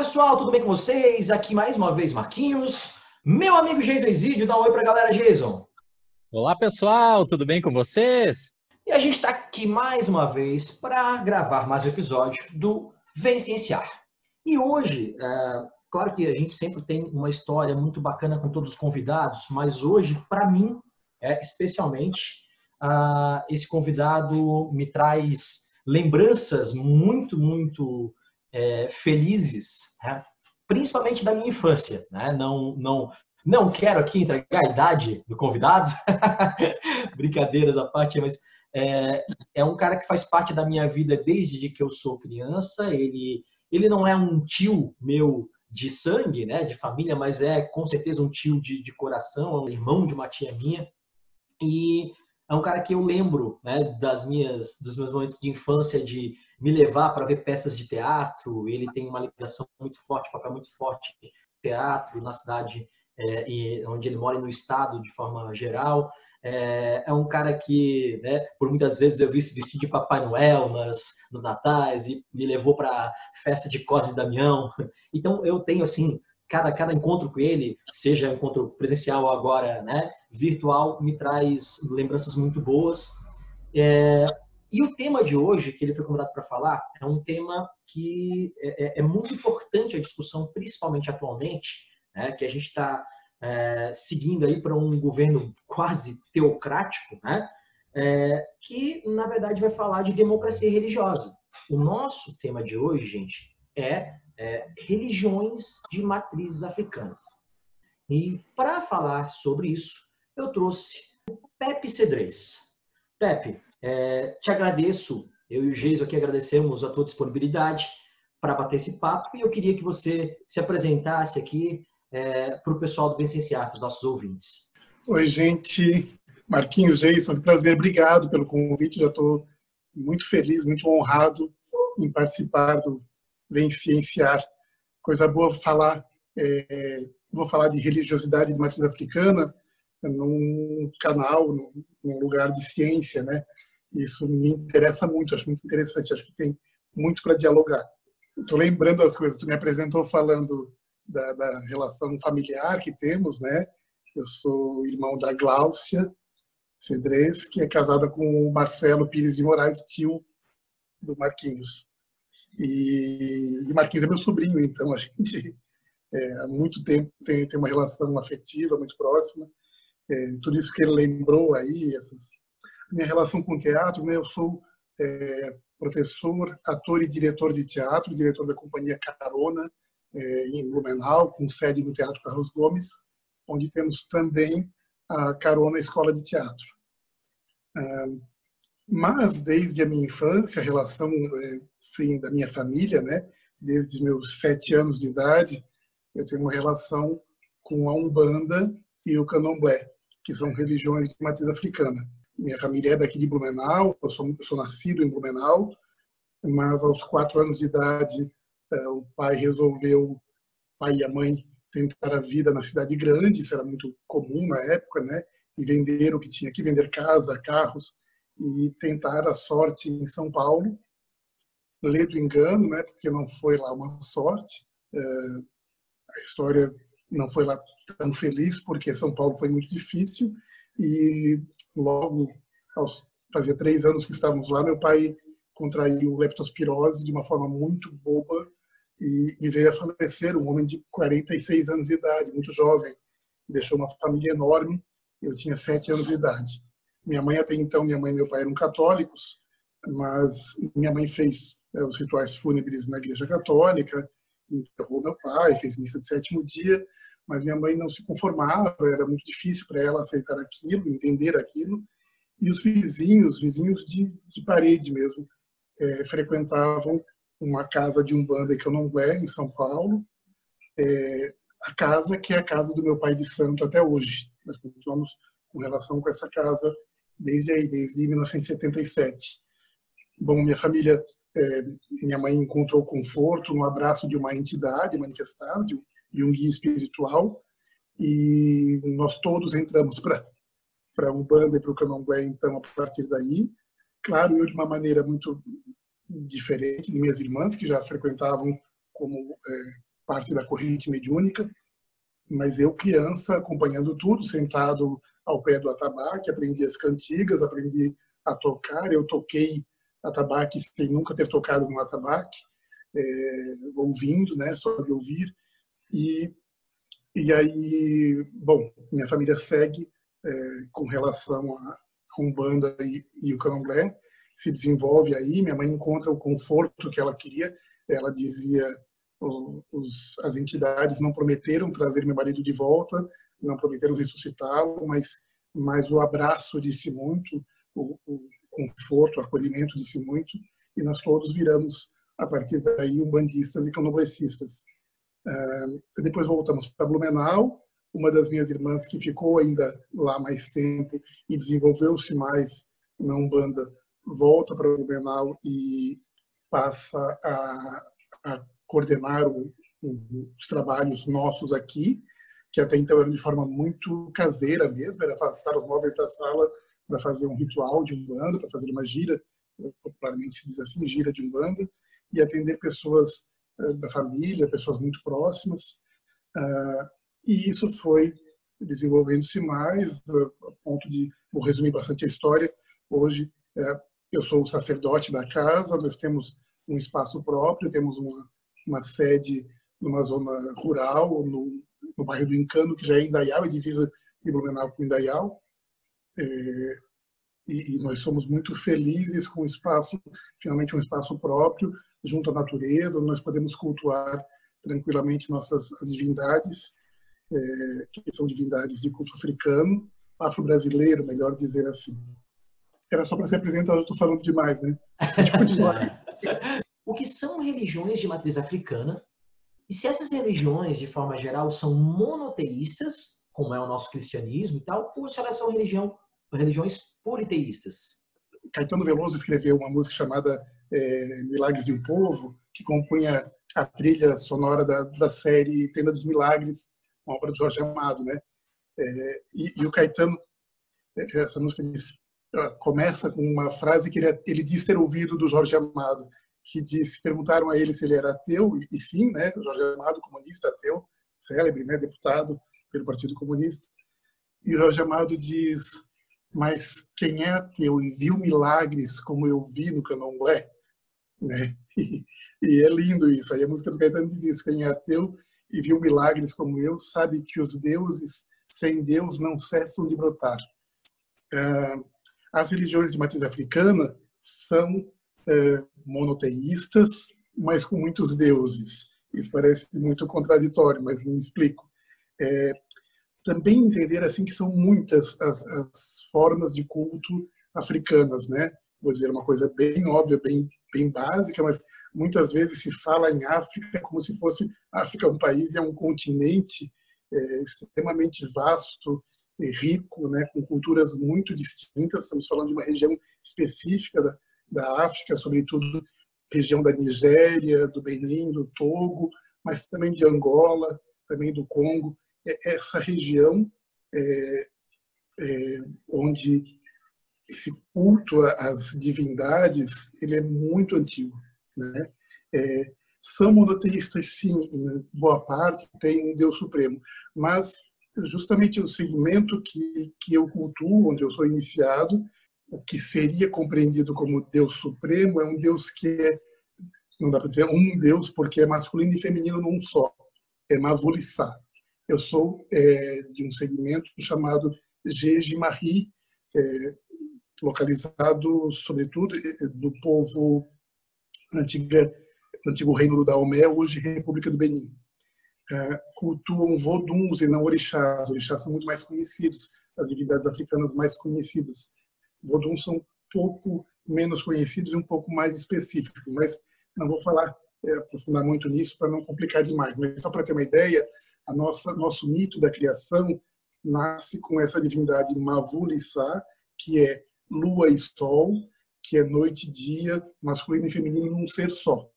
pessoal, tudo bem com vocês? Aqui mais uma vez Marquinhos, meu amigo Jason Isidio, dá um oi pra galera, Jason. Olá pessoal, tudo bem com vocês? E a gente está aqui mais uma vez para gravar mais um episódio do Vem Cienciar. E hoje, é, claro que a gente sempre tem uma história muito bacana com todos os convidados, mas hoje, para mim, é, especialmente, uh, esse convidado me traz lembranças muito, muito é, felizes, né? principalmente da minha infância. Né? Não, não, não quero aqui entregar a idade do convidado, brincadeiras à parte, mas é, é, um cara que faz parte da minha vida desde que eu sou criança. Ele, ele não é um tio meu de sangue, né, de família, mas é com certeza um tio de, de coração, é um irmão de uma tia minha. E é um cara que eu lembro né, das minhas, dos meus momentos de infância de me levar para ver peças de teatro. Ele tem uma ligação muito forte, papel muito forte teatro na cidade é, e onde ele mora e no estado de forma geral. É, é um cara que, né, por muitas vezes eu vi se vestir de Papai Noel nas, nos natais e me levou para festa de Cosme e Damião. Então eu tenho assim cada, cada encontro com ele, seja encontro presencial ou agora né, virtual, me traz lembranças muito boas. É, e o tema de hoje, que ele foi convidado para falar, é um tema que é, é, é, muito importante a discussão, principalmente atualmente, né, que a gente está é, seguindo aí para um governo quase teocrático, né, é, que na verdade vai falar de democracia religiosa. O nosso tema de hoje, gente, é é, religiões de matrizes africanas. E para falar sobre isso, eu trouxe o Pepe Cedrez. Pepe, é, te agradeço, eu e o Geiso aqui agradecemos a tua disponibilidade para bater esse papo e eu queria que você se apresentasse aqui é, para o pessoal do Vencenciar, para os nossos ouvintes. Oi, gente. Marquinhos, Jason, que prazer. Obrigado pelo convite. Já estou muito feliz, muito honrado em participar do vem cienciar. Coisa boa falar, é, vou falar de religiosidade de matriz africana num canal, num lugar de ciência, né? Isso me interessa muito, acho muito interessante, acho que tem muito para dialogar. Estou lembrando as coisas, tu me apresentou falando da, da, relação familiar que temos, né? Eu sou irmão da Gláucia Cedrez, que é casada com o Marcelo Pires de Moraes, tio do Marquinhos. E, e Marquinhos é meu sobrinho, então a gente é, há muito tempo tem, tem uma relação afetiva muito próxima. É, tudo isso que ele lembrou aí, essas, a minha relação com o teatro, né? Eu sou é, professor, ator e diretor de teatro, diretor da companhia Carona é, em Blumenau, com sede no Teatro Carlos Gomes, onde temos também a Carona Escola de Teatro. Mas desde a minha infância, a relação enfim, da minha família, né? Desde meus sete anos de idade, eu tenho uma relação com a Umbanda e o Candomblé, que são religiões de matriz africana. Minha família é daqui de Blumenau, eu sou, eu sou nascido em Blumenau, mas aos quatro anos de idade, eh, o pai resolveu, o pai e a mãe, tentar a vida na cidade grande, isso era muito comum na época, né? E vender o que tinha que vender casa, carros, e tentar a sorte em São Paulo. Lê do engano, né, porque não foi lá uma sorte. É, a história não foi lá tão feliz, porque São Paulo foi muito difícil. E logo, fazia três anos que estávamos lá, meu pai contraiu leptospirose de uma forma muito boba e, e, veio a falecer, um homem de 46 anos de idade, muito jovem. Deixou uma família enorme, eu tinha sete anos de idade. Minha mãe até então, minha mãe e meu pai eram católicos, mas minha mãe fez é, os rituais fúnebres na igreja católica, enterrou meu pai, fez missa de sétimo dia, mas minha mãe não se conformava, era muito difícil para ela aceitar aquilo, entender aquilo, e os vizinhos, vizinhos de, de parede mesmo, é, frequentavam uma casa de umbanda que eu não é em São Paulo, é, a casa que é a casa do meu pai de santo até hoje. Nós continuamos com relação com essa casa desde aí, desde 1977. Bom, minha família, é, minha mãe encontrou conforto no abraço de uma entidade manifestada, de um, de um guia espiritual, e nós todos entramos para para um banda e para o candomblé, então, a partir daí. Claro, eu de uma maneira muito diferente de minhas irmãs, que já frequentavam como é, parte da corrente mediúnica, mas eu criança acompanhando tudo, sentado ao pé do atabaque, aprendi as cantigas, aprendi a tocar, eu toquei atabaque sem nunca ter tocado um atabaque, é, ouvindo, né, só de ouvir, e, e aí, bom, minha família segue é, com relação a Umbanda e, e o Candomblé, se desenvolve aí, minha mãe encontra o conforto que ela queria, ela dizia os, as entidades não prometeram trazer meu marido de volta, não prometeram ressuscitá-lo, mas, mas o abraço disse muito, o, o conforto, o acolhimento disse muito, e nós todos viramos, a partir daí, umbandistas e candomblecistas. Uh, depois voltamos para Blumenau, uma das minhas irmãs que ficou ainda lá mais tempo e desenvolveu-se mais na Umbanda, volta para Blumenau e passa a, a coordenar o, o, os trabalhos nossos aqui, que até então eram de forma muito caseira mesmo, era afastar os móveis da sala para fazer um ritual de Umbanda, para fazer uma gira, popularmente se diz assim, gira de Umbanda, e atender pessoas uh, da família, pessoas muito próximas. Uh, e isso foi desenvolvendo-se mais, a ponto de, vou resumir bastante a história, hoje eu sou o sacerdote da casa, nós temos um espaço próprio, temos uma uma sede numa zona rural, no, no bairro do Encano, que já é Indaial, é divisa de Blumenau com Indaial. É, e, e, nós somos muito felizes com o espaço, finalmente um espaço próprio, junto à natureza, onde nós podemos cultuar tranquilamente nossas as divindades, é, que são divindades de culto africano, afro-brasileiro, melhor dizer assim. Era só para se apresentar, eu estou falando demais, né? O que são religiões de matriz africana e se essas religiões, de forma geral, são monoteístas, como é o nosso cristianismo e tal, ou se elas são religião, religiões politeístas. Caetano Veloso escreveu uma música chamada é, Milagres de um Povo, que compunha a trilha sonora da, da série Tenda dos Milagres, uma obra do Jorge Amado, né? É, e, e, o Caetano, é, essa música diz, começa com uma frase que ele, ele diz ter ouvido do Jorge Amado, que disse, perguntaram a ele se ele era ateu, e sim, né, Jorge Amado, comunista ateu, célebre, né, deputado pelo Partido Comunista. E Jorge Amado diz, mas quem é ateu e viu milagres como eu vi no candomblé, né? E, e, é lindo isso. Aí a música do Caetano diz isso: quem é ateu e viu milagres como eu sabe que os deuses sem Deus não cessam de brotar. Ah, as religiões de matriz africana são é, monoteístas, mas com muitos deuses. Isso parece muito contraditório, mas me explico. É, também entender assim que são muitas as, as, formas de culto africanas, né? Vou dizer uma coisa bem óbvia, bem bem básica, mas muitas vezes se fala em África como se fosse África um país é um continente é, extremamente vasto e rico, né? Com culturas muito distintas. Estamos falando de uma região específica da, da África, sobretudo região da Nigéria, do Benin, do Togo, mas também de Angola, também do Congo. É essa região é, é, onde esse culto às divindades ele é muito antigo, né? É, são monoteístas, sim, em boa parte tem um Deus supremo, mas justamente o segmento que que eu cultuo, onde eu sou iniciado, o que seria compreendido como Deus Supremo é um Deus que é, não dá para dizer um Deus, porque é masculino e feminino num só. É Mavulissá. Eu sou é, de um segmento chamado Jejimari, é, localizado, sobretudo, é, do povo antiga, antigo reino do Daomé, hoje República do Benin. É, cultuam voduns e não orixás. Orixás são muito mais conhecidos, as divindades africanas mais conhecidas Voduns são um pouco menos conhecidos e um pouco mais específicos, mas não vou falar, é, aprofundar muito nisso para não complicar demais, mas só para ter uma ideia, a nossa nosso mito da criação nasce com essa divindade Mavulissá, que é lua e sol, que é noite e dia, masculino e feminino num ser só.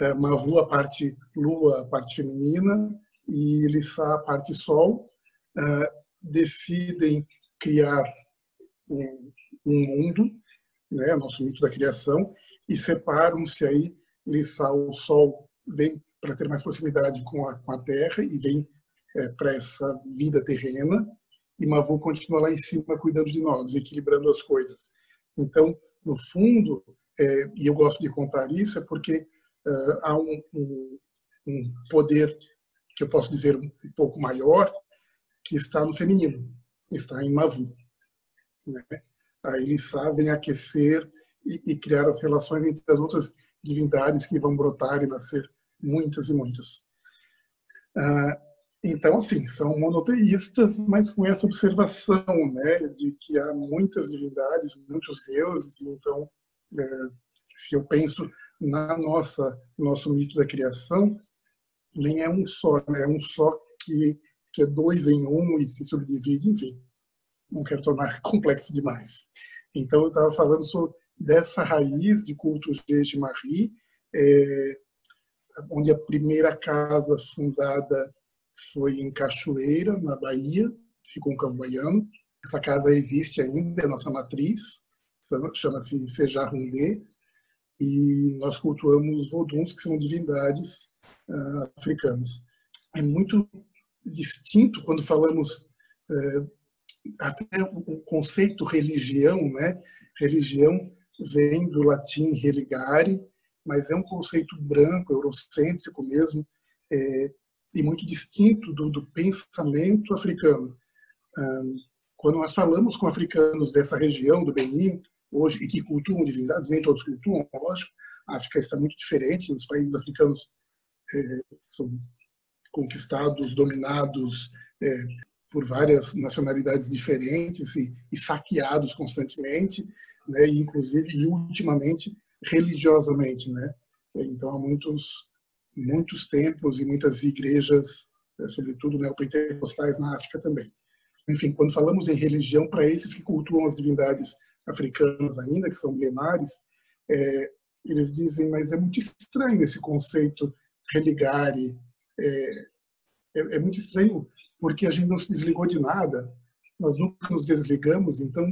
É, Mavu, a parte lua, a parte feminina, e Lissá, a parte sol, é, decidem criar um, um mundo, né, nosso mito da criação, e separam-se aí, Lissá, o Sol vem para ter mais proximidade com a, com a terra e vem é, para essa vida terrena. E Mavu continua lá em cima cuidando de nós, equilibrando as coisas. Então, no fundo, é, e eu gosto de contar isso, é porque uh, há um, um, um, poder que eu posso dizer um, pouco maior que está no feminino, está em Mavu. Né? Eles sabem aquecer e, e, criar as relações entre as outras divindades que vão brotar e nascer muitas e muitas. Uh, então, assim, são monoteístas, mas com essa observação, né, de que há muitas divindades, muitos deuses, então é, se eu penso na nossa nosso mito da criação, nem é um só, né? é um só que, que é dois em um e se subdivide, enfim. Não quero tornar complexo demais. Então, eu estava falando sobre dessa raiz de cultos de Marie, é, onde a primeira casa fundada foi em Cachoeira, na Bahia, Recôncavo Baiano. Essa casa existe ainda, é nossa matriz chama-se Sejarundê, e nós cultuamos voduns, que são divindades uh, africanas. É muito distinto quando falamos uh, até o conceito religião, né? Religião vem do latim religare, mas é um conceito branco, eurocêntrico mesmo, é, e muito distinto do, do pensamento africano. Quando nós falamos com africanos dessa região, do Benin, hoje, e que cultuam divindades, nem todos cultuam, lógico, a África está muito diferente, os países africanos é, são conquistados, dominados é, por várias nacionalidades diferentes e, e saqueados constantemente, né, e inclusive e ultimamente religiosamente, né? Então há muitos muitos templos e muitas igrejas, é, sobretudo neopentecostais na África também. Enfim, quando falamos em religião para esses que cultuam as divindades africanas ainda, que são milenares, é, eles dizem, mas é muito estranho esse conceito religare, é, é, é, muito estranho porque a gente não se desligou de nada, nós nunca nos desligamos, então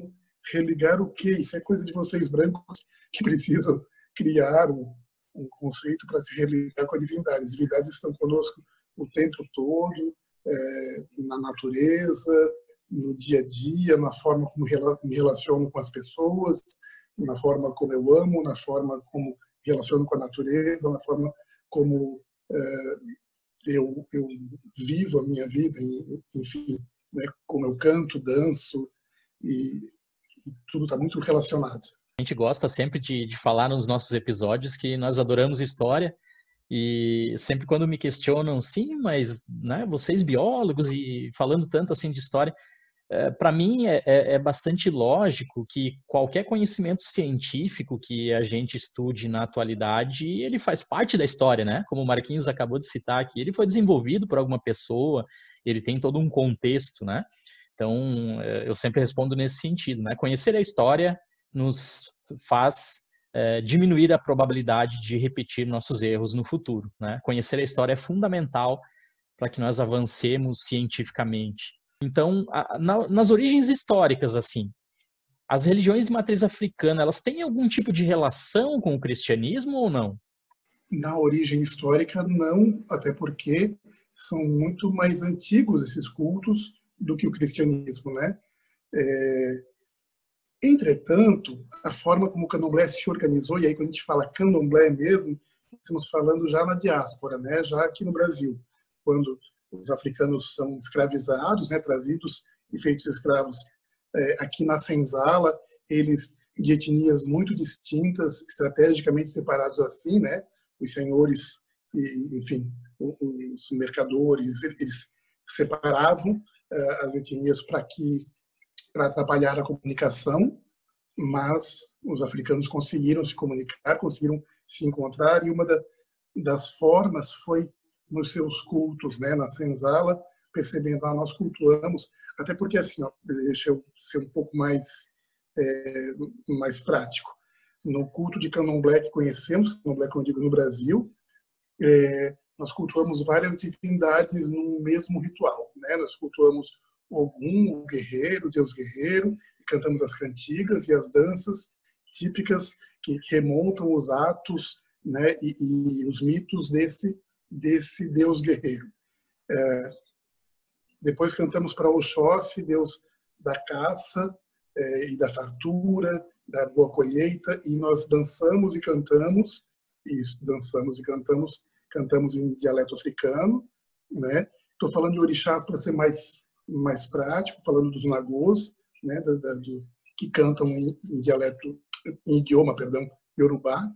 religar o quê? Isso é coisa de vocês brancos que precisam criar um, um conceito para se religar com a divindade. As divindades estão conosco o tempo todo, é, na natureza, no dia a dia, na forma como me relaciono com as pessoas, na forma como eu amo, na forma como relaciono com a natureza, na forma como é, eu, eu vivo a minha vida, enfim, né, como eu canto, danço, e, e tudo está muito relacionado. A gente gosta sempre de, de falar nos nossos episódios que nós adoramos história, e sempre quando me questionam, sim, mas né, vocês biólogos e falando tanto assim de história, é, para mim é, é, é, bastante lógico que qualquer conhecimento científico que a gente estude na atualidade, ele faz parte da história, né? Como o Marquinhos acabou de citar aqui, ele foi desenvolvido por alguma pessoa, ele tem todo um contexto, né? Então, é, eu sempre respondo nesse sentido, né? Conhecer a história nos faz é, diminuir a probabilidade de repetir nossos erros no futuro, né? Conhecer a história é fundamental para que nós avancemos cientificamente. Então, a, na, nas origens históricas, assim, as religiões de matriz africana, elas têm algum tipo de relação com o cristianismo ou não? Na origem histórica, não, até porque são muito mais antigos esses cultos do que o cristianismo, né? É... Entretanto, a forma como o candomblé se organizou, e aí quando a gente fala candomblé mesmo, estamos falando já na diáspora, né? já aqui no Brasil, quando os africanos são escravizados, né, trazidos e feitos escravos é, aqui na senzala, eles de etnias muito distintas, estrategicamente separados assim, né, os senhores e, enfim, os mercadores, eles separavam é, as etnias para que para atrapalhar a comunicação, mas os africanos conseguiram se comunicar, conseguiram se encontrar e uma da, das formas foi nos seus cultos, né, na senzala, percebendo, ah, nós cultuamos, até porque assim, ó, deixa eu ser um pouco mais, é, mais prático. No culto de candomblé que conhecemos, candomblé que eu digo no Brasil, é, nós cultuamos várias divindades no mesmo ritual. Né? Nós cultuamos Ogum, o guerreiro, o deus guerreiro, e cantamos as cantigas e as danças típicas que remontam os atos né, e, e os mitos desse desse Deus guerreiro. É, depois cantamos para Oxóssi, Deus da caça é, e da fartura, da boa colheita, e nós dançamos e cantamos, isso, dançamos e cantamos, cantamos em dialeto africano, né? Estou falando de orixás para ser mais mais prático, falando dos nagôs, né, da, da, do, que cantam em, em, dialeto, em idioma, perdão, yorubá.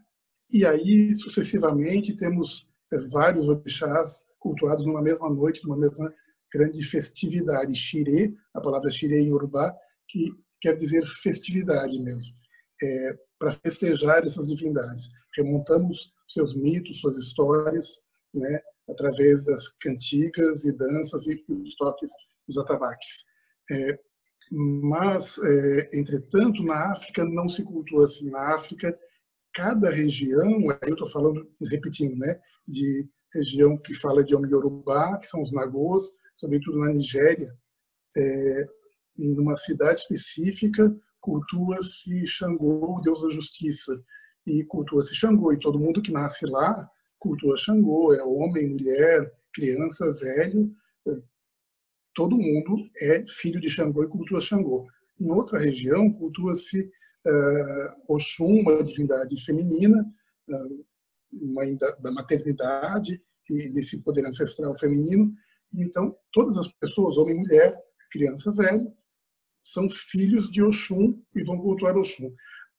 E aí, sucessivamente, temos vários orixás cultuados numa mesma noite, numa mesma grande festividade. Xirê, a palavra xirê em yorubá, que quer dizer festividade mesmo, é, para festejar essas divindades. Remontamos seus mitos, suas histórias, né, através das cantigas e danças e os toques dos atabaques. É, mas, é, entretanto, na África não se cultua assim. Na África, cada região, eu estou falando, repetindo, né, de região que fala de Yorubá, que são os Nagôs, sobretudo na Nigéria, é, numa cidade específica, cultua-se Xangô, o deus da justiça, e cultua-se Xangô, e todo mundo que nasce lá cultua Xangô, é homem, mulher, criança, velho, todo mundo é filho de Xangô e cultua Xangô. Em outra região, cultua-se Oxum, uma divindade feminina, uh, mãe da, da maternidade e desse poder ancestral feminino. Então, todas as pessoas, homem e mulher, criança, velho, são filhos de Oxum e vão cultuar Oxum.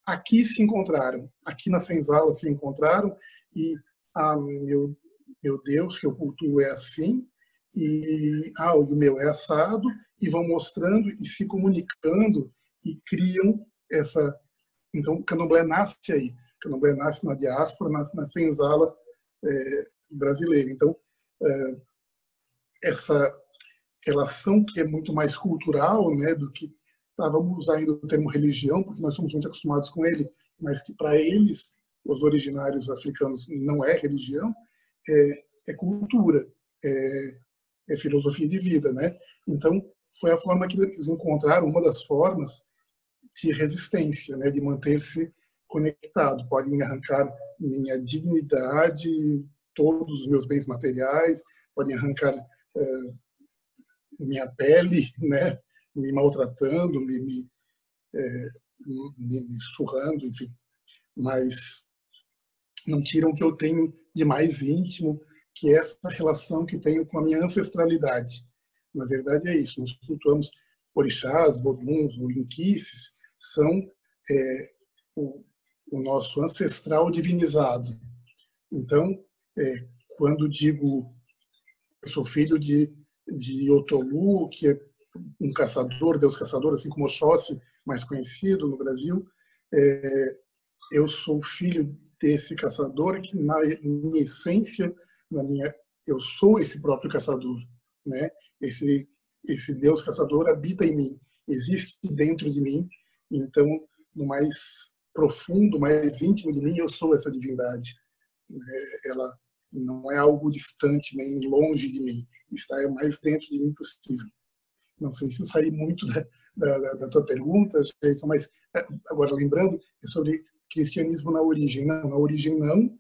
Aqui se encontraram, aqui na senzala se encontraram e, ah, meu, meu Deus, que eu cultuo é assim, e ah, o meu é assado, e vão mostrando e se comunicando e criam essa. Então, o candomblé nasce aí. O candomblé nasce na diáspora, nasce na senzala é, brasileira. Então, é, essa relação que é muito mais cultural, né, do que estávamos ainda o termo religião, porque nós somos muito acostumados com ele, mas que para eles, os originários africanos, não é religião, é, é cultura, é, é filosofia de vida, né? Então, foi a forma que eles encontraram, uma das formas de resistência, né, de manter-se conectado. Podem arrancar minha dignidade, todos os meus bens materiais, podem arrancar é, minha pele, né, me maltratando, me, me, é, me, me surrando, enfim. Mas não tiram o que eu tenho de mais íntimo, que é essa relação que tenho com a minha ancestralidade. Na verdade é isso, nós cultuamos orixás, voduns, inquices, são é, o, o, nosso ancestral divinizado. Então, é, quando digo eu sou filho de, de Otolu, que é um caçador, deus caçador, assim como Oxóssi, mais conhecido no Brasil, é, eu sou filho desse caçador que, na minha essência, na minha eu sou esse próprio caçador, né? Esse esse Deus caçador habita em mim, existe dentro de mim. Então, no mais profundo, mais íntimo de mim, eu sou essa divindade. É, ela não é algo distante nem longe de mim, está mais dentro de mim possível. Não sei se eu saí muito da, da, da tua pergunta, Jason, mas é, agora lembrando, é sobre cristianismo na origem. Não, na origem não,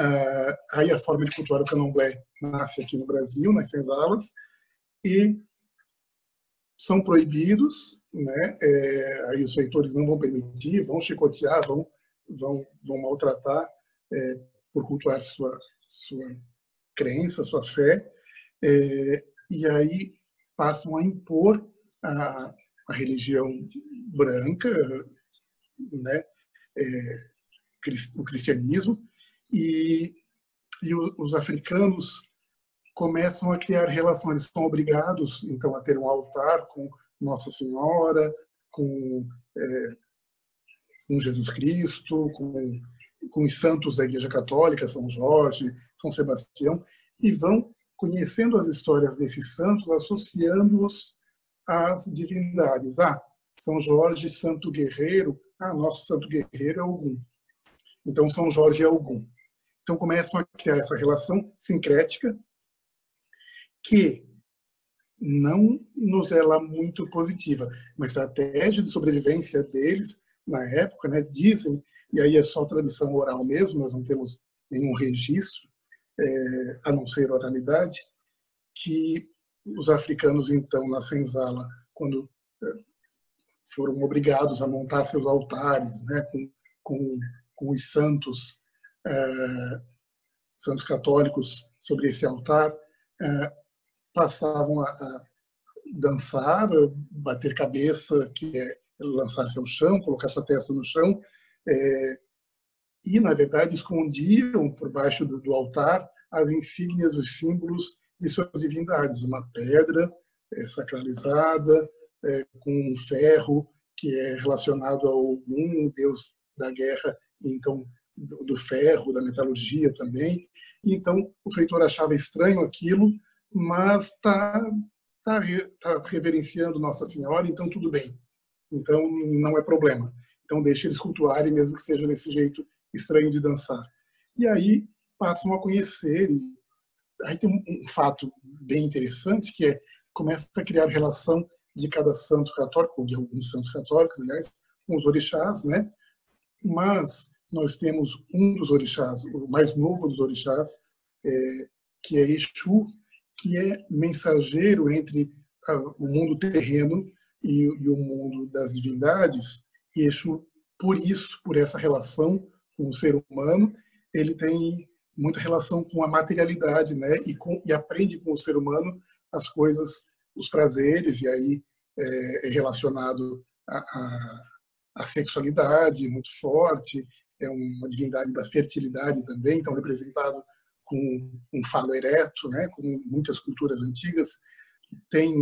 Uh, aí a forma de cultuar o candomblé nasce aqui no Brasil, nas senzalas, e são proibidos, né? É, aí os feitores não vão permitir, vão chicotear, vão, vão, vão maltratar é, por cultuar sua, sua crença, sua fé, é, e aí passam a impor a, a religião branca, né? É, o cristianismo, e, e os africanos começam a criar relações, eles são obrigados então a ter um altar com Nossa Senhora, com, é, com Jesus Cristo, com, com os santos da Igreja Católica, São Jorge, São Sebastião, e vão conhecendo as histórias desses santos, associando-os às divindades. Ah, São Jorge, Santo Guerreiro, ah, nosso Santo Guerreiro é Ogum. Então, São Jorge é Ogum. Então começam a criar essa relação sincrética que não nos é lá muito positiva. Uma estratégia de sobrevivência deles na época, né, dizem, e aí é só tradição oral mesmo, nós não temos nenhum registro, é, a não ser oralidade, que os africanos, então, na senzala, quando é, foram obrigados a montar seus altares né, com, com, com os santos, é, santos católicos sobre esse altar, é, passavam a, a, dançar, bater cabeça, que é lançar-se ao chão, colocar sua testa no chão, é, e, na verdade, escondiam por baixo do, do altar as insígnias, os símbolos de suas divindades, uma pedra é, sacralizada, é, com um ferro que é relacionado ao Ogum, deus da guerra, então do, do ferro, da metalurgia também. Então o feitor achava estranho aquilo, mas está tá, tá reverenciando Nossa Senhora, então tudo bem. Então não é problema. Então deixa eles cultuarem, mesmo que seja desse jeito estranho de dançar. E aí passam a conhecer. E aí tem um, um fato bem interessante que é começa a criar relação de cada santo católico, ou de alguns santos católicos, aliás, com os orixás, né? Mas nós temos um dos orixás, o mais novo dos orixás, é, que é Exu, que é mensageiro entre o mundo terreno e, o mundo das divindades. E Exu, por isso, por essa relação com o ser humano, ele tem muita relação com a materialidade, né? E, com, e aprende com o ser humano as coisas, os prazeres, e aí é, é relacionado à sexualidade muito forte, é uma divindade da fertilidade também, então representado com um falo ereto, né? Como muitas culturas antigas, tem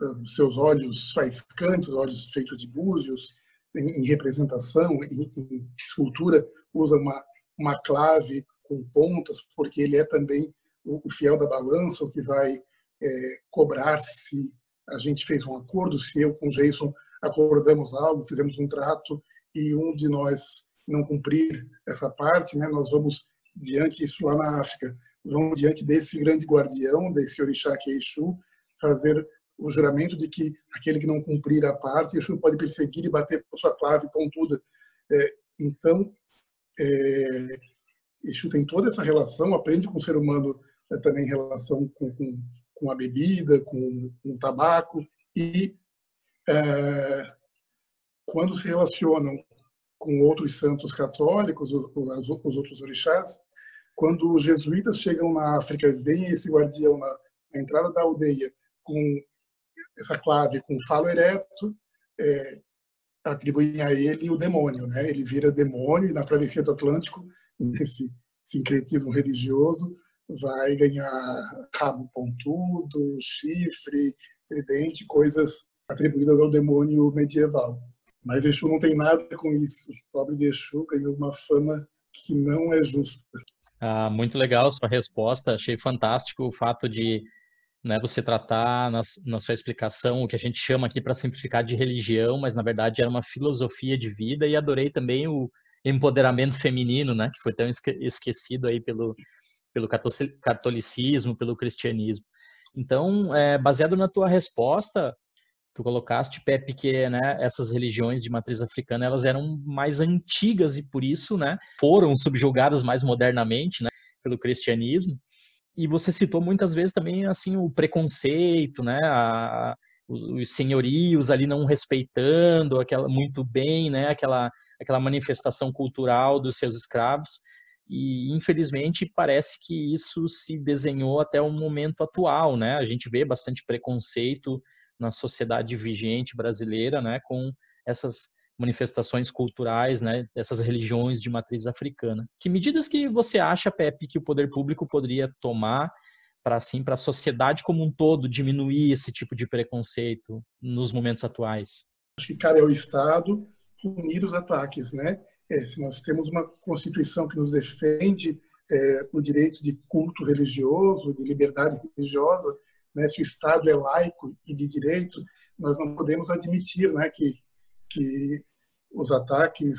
uh, seus olhos faiscantes, olhos feitos de búzios, em, em representação, em, em, escultura, usa uma, uma clave com pontas, porque ele é também o, o fiel da balança, o que vai é, cobrar se a gente fez um acordo, se eu com Jason acordamos algo, fizemos um trato e um de nós não cumprir essa parte, né, nós vamos diante disso lá na África, vamos diante desse grande guardião, desse orixá que é Exu, fazer o juramento de que aquele que não cumprir a parte, Exu pode perseguir e bater com sua clave pontuda. É, então, é, Exu tem toda essa relação, aprende com o ser humano é, também relação com, com, com, a bebida, com, com o tabaco, e é, quando se relacionam com outros santos católicos, os, os outros orixás, quando os jesuítas chegam na África e veem esse guardião na, na entrada da aldeia com essa clave com falo ereto, é, atribuem a ele o demônio, né? Ele vira demônio e na travessia do Atlântico, nesse sincretismo religioso, vai ganhar rabo pontudo, chifre, tridente, coisas atribuídas ao demônio medieval. Mas Exu não tem nada com isso. O pobre de Exu ganhou uma fama que não é justa. Ah, muito legal sua resposta. Achei fantástico o fato de né, você tratar na, na sua explicação o que a gente chama aqui para simplificar de religião, mas na verdade era uma filosofia de vida e adorei também o empoderamento feminino, né, que foi tão esquecido aí pelo, pelo catolicismo, pelo cristianismo. Então, é, baseado na tua resposta, tu colocaste, Pepe, que né, essas religiões de matriz africana elas eram mais antigas e por isso né, foram subjugadas mais modernamente né, pelo cristianismo e você citou muitas vezes também assim o preconceito, né, a, os senhorios ali não respeitando aquela muito bem, né, aquela aquela manifestação cultural dos seus escravos. E infelizmente parece que isso se desenhou até o momento atual, né? A gente vê bastante preconceito na sociedade vigente brasileira, né, com essas manifestações culturais, né, dessas religiões de matriz africana. Que medidas que você acha, Pepe, que o poder público poderia tomar para assim, para a sociedade como um todo diminuir esse tipo de preconceito nos momentos atuais? Acho que cabe ao Estado punir os ataques, né? É, se nós temos uma constituição que nos defende é, o direito de culto religioso, de liberdade religiosa, né? Se o Estado é laico e de direito, nós não podemos admitir, né, que que os ataques,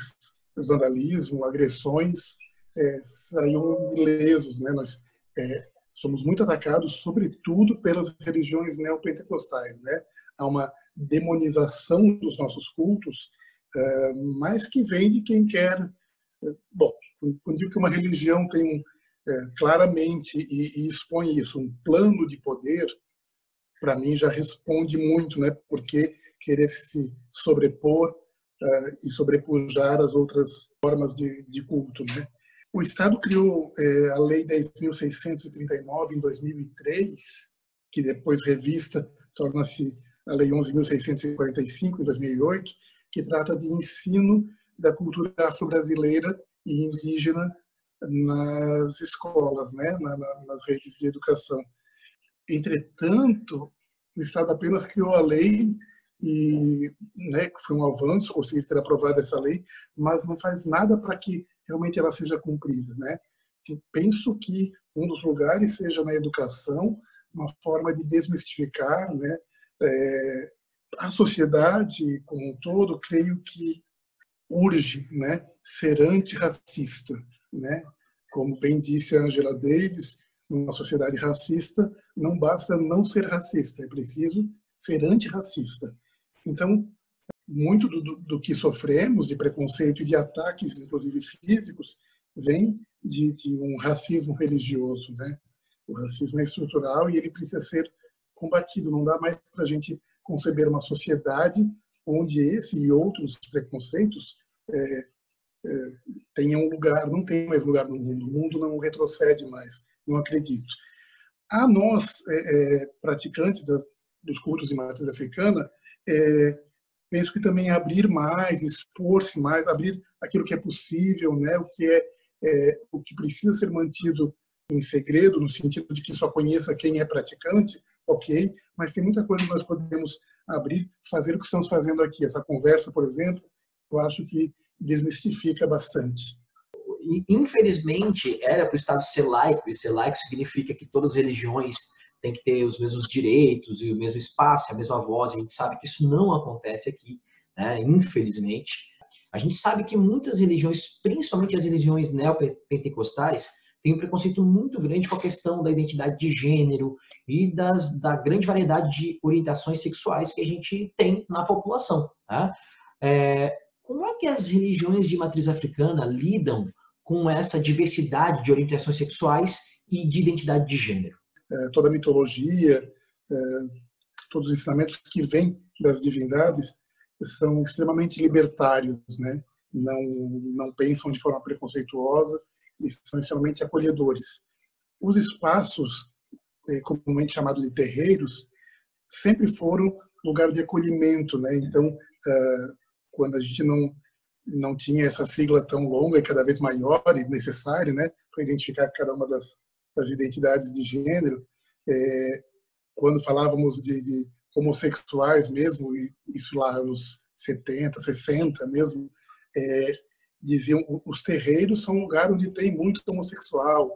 o vandalismo, agressões é, saíam ilesos. Né? Nós é, somos muito atacados, sobretudo pelas religiões neopentecostais. Né? Há uma demonização dos nossos cultos, é, mas que vem de quem quer. É, bom, quando digo que uma religião tem um, é, claramente e, e, expõe isso, um plano de poder, para mim já responde muito, né? Porque querer se sobrepor uh, e sobrepujar as outras formas de, de culto, né? O Estado criou é, a Lei 10.639 em 2003, que depois revista torna-se a Lei 11.645 em 2008, que trata de ensino da cultura afro-brasileira e indígena nas escolas, né, nas redes de educação. Entretanto, o Estado apenas criou a lei e né, foi um avanço conseguir ter aprovado essa lei, mas não faz nada para que realmente ela seja cumprida, né? Eu penso que um dos lugares seja na educação, uma forma de desmistificar, né? É, a sociedade como um todo, creio que urge, né, ser antirracista, né? Como bem disse a Angela Davis, numa sociedade racista, não basta não ser racista, é preciso ser antirracista. Então, muito do, do, que sofremos de preconceito e de ataques, inclusive físicos, vem de, de, um racismo religioso, né? O racismo é estrutural e ele precisa ser combatido. Não dá mais para a gente conceber uma sociedade onde esse e outros preconceitos é, é, tenham lugar. Não tem mais lugar no mundo. O mundo não retrocede mais. Não acredito. A nós, é, é praticantes das, dos cultos de matriz africana, é, penso que também abrir mais, expor-se mais, abrir aquilo que é possível, né, o que é, é, o que precisa ser mantido em segredo, no sentido de que só conheça quem é praticante, ok, mas tem muita coisa que nós podemos abrir, fazer o que estamos fazendo aqui. Essa conversa, por exemplo, eu acho que desmistifica bastante. Infelizmente, era para o Estado ser laico, e ser laico significa que todas as religiões tem que ter os mesmos direitos e o mesmo espaço, a mesma voz. A gente sabe que isso não acontece aqui, né? infelizmente. A gente sabe que muitas religiões, principalmente as religiões neopentecostais, têm um preconceito muito grande com a questão da identidade de gênero e das, da grande variedade de orientações sexuais que a gente tem na população. Tá? É, como é que as religiões de matriz africana lidam com essa diversidade de orientações sexuais e de identidade de gênero? É, toda a mitologia, é, todos os ensinamentos que vêm das divindades são extremamente libertários, né? Não não pensam de forma preconceituosa e são extremamente acolhedores. Os espaços, é, comumente chamados de terreiros, sempre foram lugar de acolhimento, né? Então, quando a gente não não tinha essa sigla tão longa e cada vez maior e necessária, né, para identificar cada uma das das identidades de gênero, é, quando falávamos de, de, homossexuais mesmo, isso lá nos 70, 60 mesmo, é, diziam os terreiros são um lugar onde tem muito homossexual,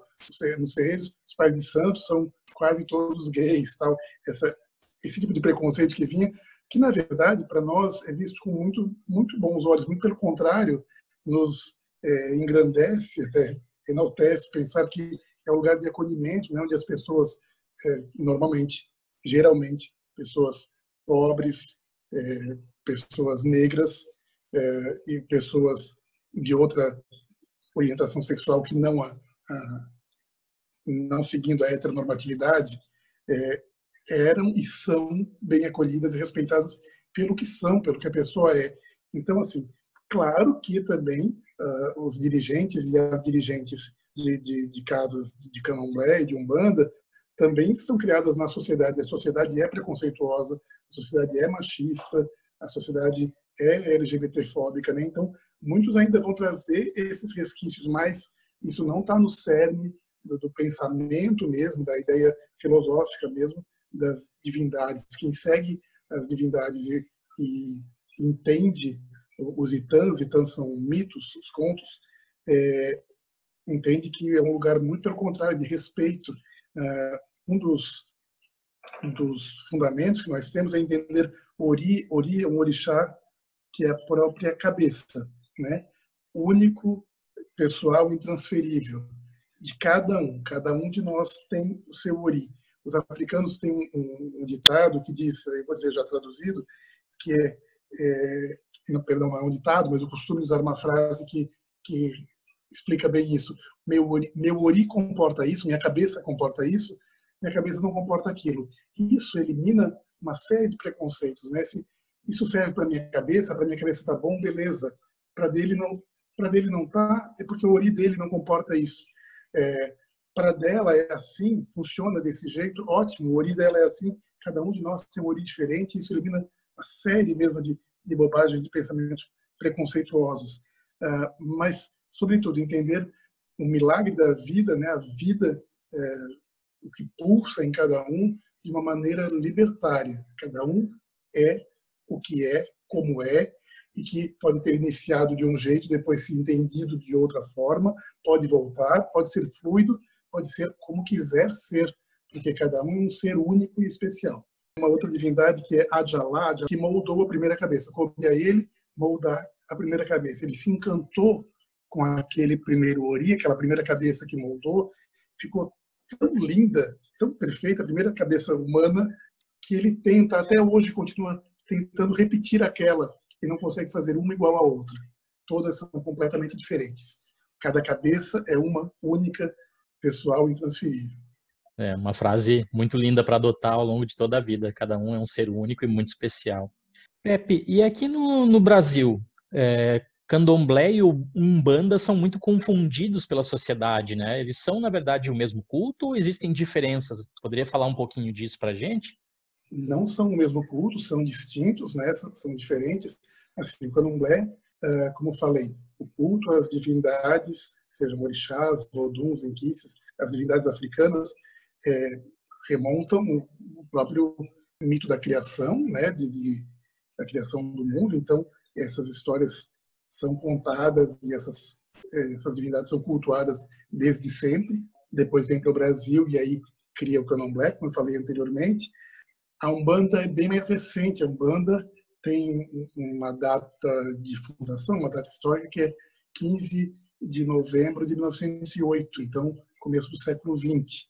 nos terreiros os pais de santos são quase todos gays, tal. Essa, esse tipo de preconceito que vinha, que na verdade para nós é visto com muito muito bons olhos, muito pelo contrário, nos é, engrandece até enaltece pensar que é um lugar de acolhimento, né, onde as pessoas, é, normalmente, geralmente, pessoas pobres, é, pessoas negras é, e pessoas de outra orientação sexual que não a, a não seguindo a heteronormatividade, é, eram e são bem acolhidas e respeitadas pelo que são, pelo que a pessoa é. Então, assim, claro que também uh, os dirigentes e as dirigentes de, de, de casas de candomblé e de umbanda também são criadas na sociedade. A sociedade é preconceituosa, a sociedade é machista, a sociedade é LGBTfóbica, né? Então, muitos ainda vão trazer esses resquícios, mas isso não está no cerne do, do, pensamento mesmo, da ideia filosófica mesmo das divindades. Quem segue as divindades e, e entende os itãs, itãs são mitos, os contos, é, entende que é um lugar muito pelo contrário de respeito. Uh, um dos, dos fundamentos que nós temos é entender Ori, Ori é um orixá que é a própria cabeça, né? Único, pessoal, intransferível de cada um. Cada um de nós tem o seu Ori. Os africanos têm um, um ditado que diz, eu vou dizer já traduzido, que é, é não, perdão, é um ditado, mas eu costumo usar uma frase que, que explica bem isso. Meu ori, meu ori comporta isso, minha cabeça comporta isso, minha cabeça não comporta aquilo. E isso elimina uma série de preconceitos, né? Se isso serve para minha cabeça, para minha cabeça tá bom, beleza. Para dele não, para dele não tá, é porque o ori dele não comporta isso. É, para dela é assim, funciona desse jeito, ótimo. O ori dela é assim, cada um de nós tem um ori diferente, isso elimina uma série mesmo de, de bobagens, de pensamentos preconceituosos. Uh, mas, sobretudo, entender o milagre da vida, né, a vida, é, o que pulsa em cada um de uma maneira libertária. Cada um é o que é, como é, e que pode ter iniciado de um jeito, depois se entendido de outra forma, pode voltar, pode ser fluido, pode ser como quiser ser, porque cada um é um ser único e especial. Uma outra divindade que é Adjalá, que moldou a primeira cabeça. Coube a ele moldar a primeira cabeça. Ele se encantou com aquele primeiro ori, aquela primeira cabeça que moldou, ficou tão linda, tão perfeita, a primeira cabeça humana, que ele tenta, até hoje, continua tentando repetir aquela e não consegue fazer uma igual à outra. Todas são completamente diferentes. Cada cabeça é uma única, pessoal e intransferível. É uma frase muito linda para adotar ao longo de toda a vida. Cada um é um ser único e muito especial. Pepe, e aqui no, no Brasil, é, candomblé e umbanda são muito confundidos pela sociedade, né? Eles são, na verdade, o mesmo culto ou existem diferenças? Poderia falar um pouquinho disso para a gente? Não são o mesmo culto, são distintos, né? São, são diferentes. Assim, o candomblé, uh, como falei, o culto às divindades, sejam orixás, voduns, enquices, as divindades africanas, é, remontam o próprio mito da criação, né? De, de, da criação do mundo. Então, essas histórias são contadas e essas, eh, essas divindades são cultuadas desde sempre. Depois vem para o Brasil e aí cria o candomblé, como eu falei anteriormente. A Umbanda é bem mais recente. A Umbanda tem uma data de fundação, uma data histórica que é 15 de novembro de 1908, então começo do século 20.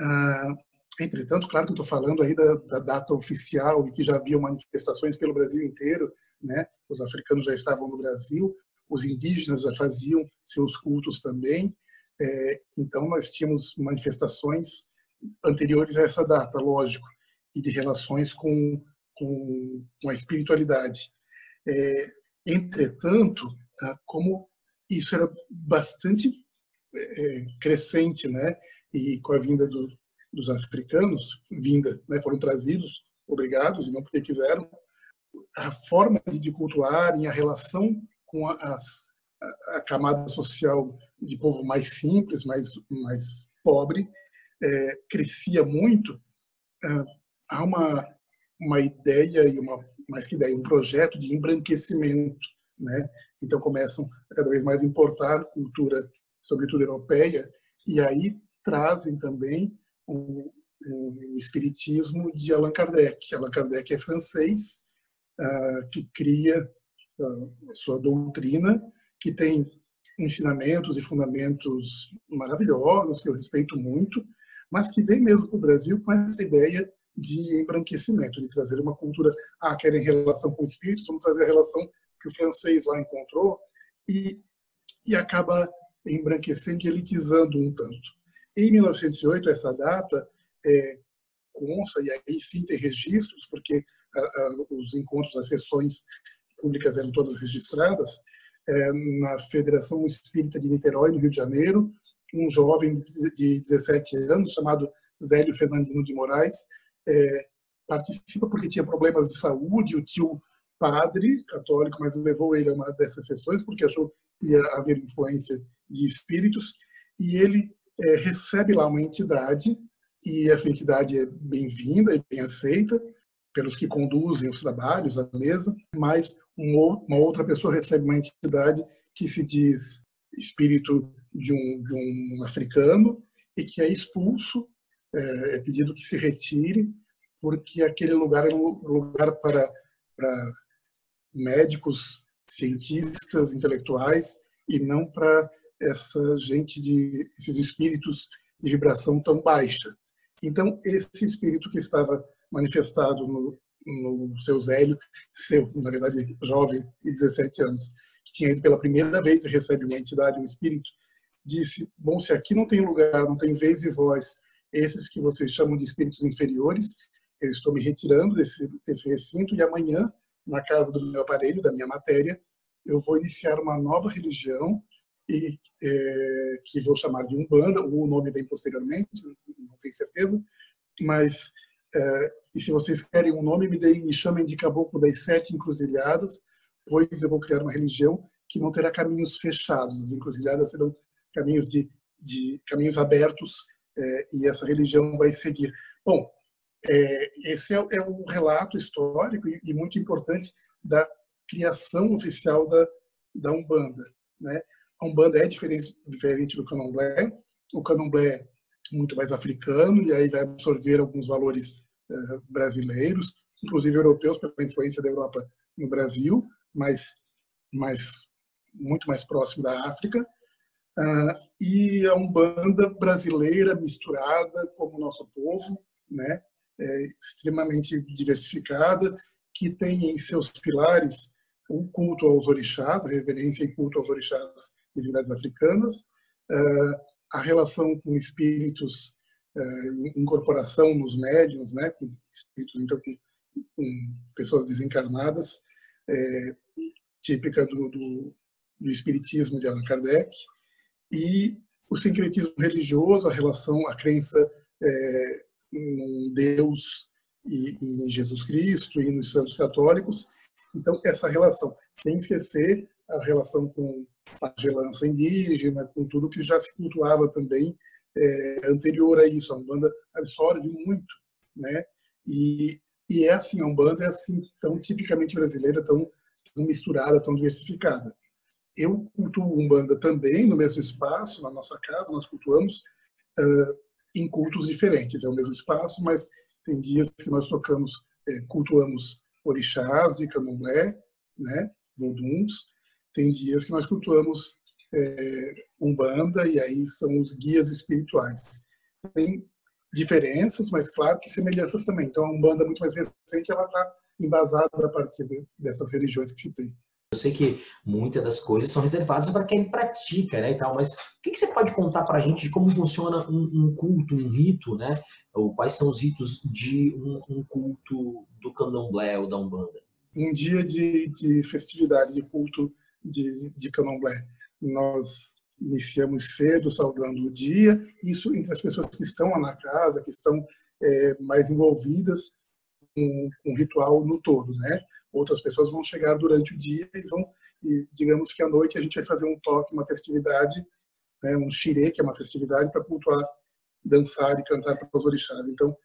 Ah, Entretanto, claro que estou falando aí da, da, data oficial e que já havia manifestações pelo Brasil inteiro, né? Os africanos já estavam no Brasil, os indígenas já faziam seus cultos também. É, então, nós tínhamos manifestações anteriores a essa data, lógico, e de relações com, com, com a espiritualidade. É, entretanto, ah, como isso era bastante é, crescente, né? E com a vinda do, dos africanos vinda, né, foram trazidos, obrigados e não porque quiseram, a forma de cultuar e a relação com as, a, a, camada social de povo mais simples, mais, mais pobre, é, crescia muito. É, há uma, uma ideia e uma mais que ideia, um projeto de embranquecimento, né? Então começam a cada vez mais importar cultura, sobretudo europeia, e aí trazem também o, o espiritismo de Allan Kardec. Allan Kardec é francês, uh, que cria uh, sua doutrina, que tem ensinamentos e fundamentos maravilhosos, que eu respeito muito, mas que vem mesmo para o Brasil com essa ideia de embranquecimento, de trazer uma cultura, ah, querem relação com espíritos, vamos trazer a relação que o francês lá encontrou, e, e acaba embranquecendo e elitizando um tanto. Em 1908, essa data é, consta, e aí sim tem registros, porque a, a, os encontros, as sessões públicas eram todas registradas, é, na Federação Espírita de Niterói, no Rio de Janeiro, um jovem de 17 anos, chamado Zélio Fernandino de Moraes, é, participa porque tinha problemas de saúde, o tio padre católico, mas levou ele a uma dessas sessões porque achou que ia haver influência de espíritos, e ele é, recebe lá uma entidade e essa entidade é bem-vinda e bem aceita pelos que conduzem os trabalhos, a mesa, mas uma outra pessoa recebe uma entidade que se diz espírito de um, de um africano e que é expulso, é, é pedido que se retire, porque aquele lugar é um lugar para, para médicos, cientistas, intelectuais e não para essa gente de esses espíritos de vibração tão baixa. Então esse espírito que estava manifestado no, no seu Zélio, seu, na verdade, jovem, de 17 anos, que tinha ido pela primeira vez e recebe uma entidade, um espírito, disse: Bom, se aqui não tem lugar, não tem vez e voz, esses que vocês chamam de espíritos inferiores, eu estou me retirando desse, desse recinto e amanhã, na casa do meu aparelho, da minha matéria, eu vou iniciar uma nova religião e é, que vou chamar de Umbanda, o nome vem posteriormente, não tenho certeza, mas é, e se vocês querem um nome, me, deem, me chamem de Caboclo das Sete Encruzilhadas, pois eu vou criar uma religião que não terá caminhos fechados, as encruzilhadas serão caminhos de, de caminhos abertos é, e essa religião vai seguir. Bom, é, esse é, é o relato histórico e, e, muito importante da criação oficial da, da Umbanda. Né? A Umbanda é diferente, diferente do Candomblé. O Candomblé é muito mais africano e aí vai absorver alguns valores uh, brasileiros, inclusive europeus pela influência da Europa no Brasil, mas, mas muito mais próximo da África. Uh, e a Umbanda brasileira misturada como o nosso povo, né? É, extremamente diversificada, que tem em seus pilares o culto aos orixás, a reverência e culto aos orixás divindades africanas, eh, a relação com espíritos, eh, incorporação nos médiums, né, com espíritos, então, com, com pessoas desencarnadas, é, típica do, do, do, espiritismo de Allan Kardec, e o sincretismo religioso, a relação, a crença é, em Deus e, em Jesus Cristo e nos santos católicos. Então, essa relação, sem esquecer a relação com a gelança indígena, com tudo que já se cultuava também é, anterior a isso. A Umbanda absorve muito, né? E, e é assim, a Umbanda é assim, tão tipicamente brasileira, tão, tão misturada, tão diversificada. Eu cultuo Umbanda também no mesmo espaço, na nossa casa, nós cultuamos uh, em cultos diferentes. É o mesmo espaço, mas tem dias que nós tocamos, é, cultuamos orixás de candomblé, né, voduns, tem dias que nós cultuamos é, Umbanda e aí são os guias espirituais. Tem diferenças, mas claro que semelhanças também. Então a Umbanda muito mais recente, ela está embasada a partir de, dessas religiões que se tem. Eu sei que muitas das coisas são reservadas para quem pratica, né, e tal, mas o que, que você pode contar para a gente de como funciona um, um, culto, um rito, né? Ou quais são os ritos de um, um culto do candomblé ou da Umbanda? Um dia de, de festividade, de culto de, de candomblé. Nós iniciamos cedo, saudando o dia, isso entre as pessoas que estão lá na casa, que estão é, mais envolvidas com, o ritual no todo, né? Outras pessoas vão chegar durante o dia e vão, e digamos que à noite a gente vai fazer um toque, uma festividade, né, um xirê, que é uma festividade para cultuar, dançar e cantar para os orixás. Então,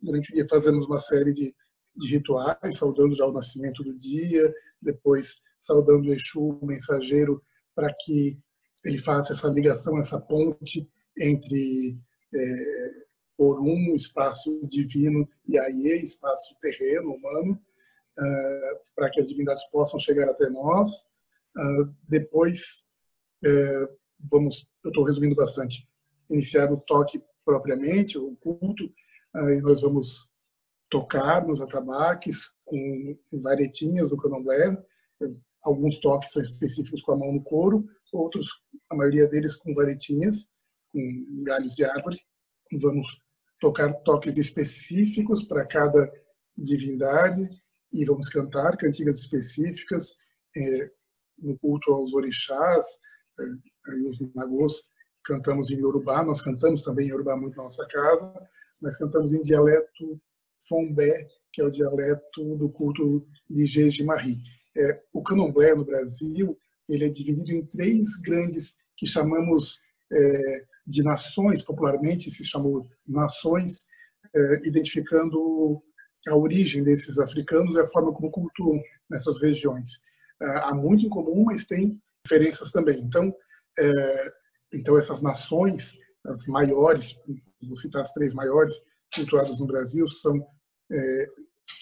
durante o dia fazemos uma série de, de rituais, saudando já o nascimento do dia, depois saudando o Exu, o mensageiro, para que ele faça essa ligação, essa ponte entre é, Orum, espaço divino, e Aie, espaço terreno, humano, para que as divindades possam chegar até nós. Uh, depois, uh, vamos, eu estou resumindo bastante, iniciar o toque propriamente, o culto, e nós vamos tocar nos atabaques com varetinhas do candomblé, Alguns toques são específicos com a mão no couro, outros, a maioria deles com varetinhas, com galhos de árvore. Vamos tocar toques específicos para cada divindade e vamos cantar cantigas específicas é, no culto aos orixás, é, os nagôs cantamos em Yorubá, nós cantamos também em Yorubá muito na nossa casa, mas cantamos em dialeto Fombé, que é o dialeto do culto de Jejimarri. É, o candomblé no Brasil ele é dividido em três grandes que chamamos é, de nações, popularmente se chamou nações, é, identificando a origem desses africanos e a forma como cultuam nessas regiões. É, há muito em comum, mas tem diferenças também. Então, é, então essas nações, as maiores, vou citar as três maiores cultuadas no Brasil, são é,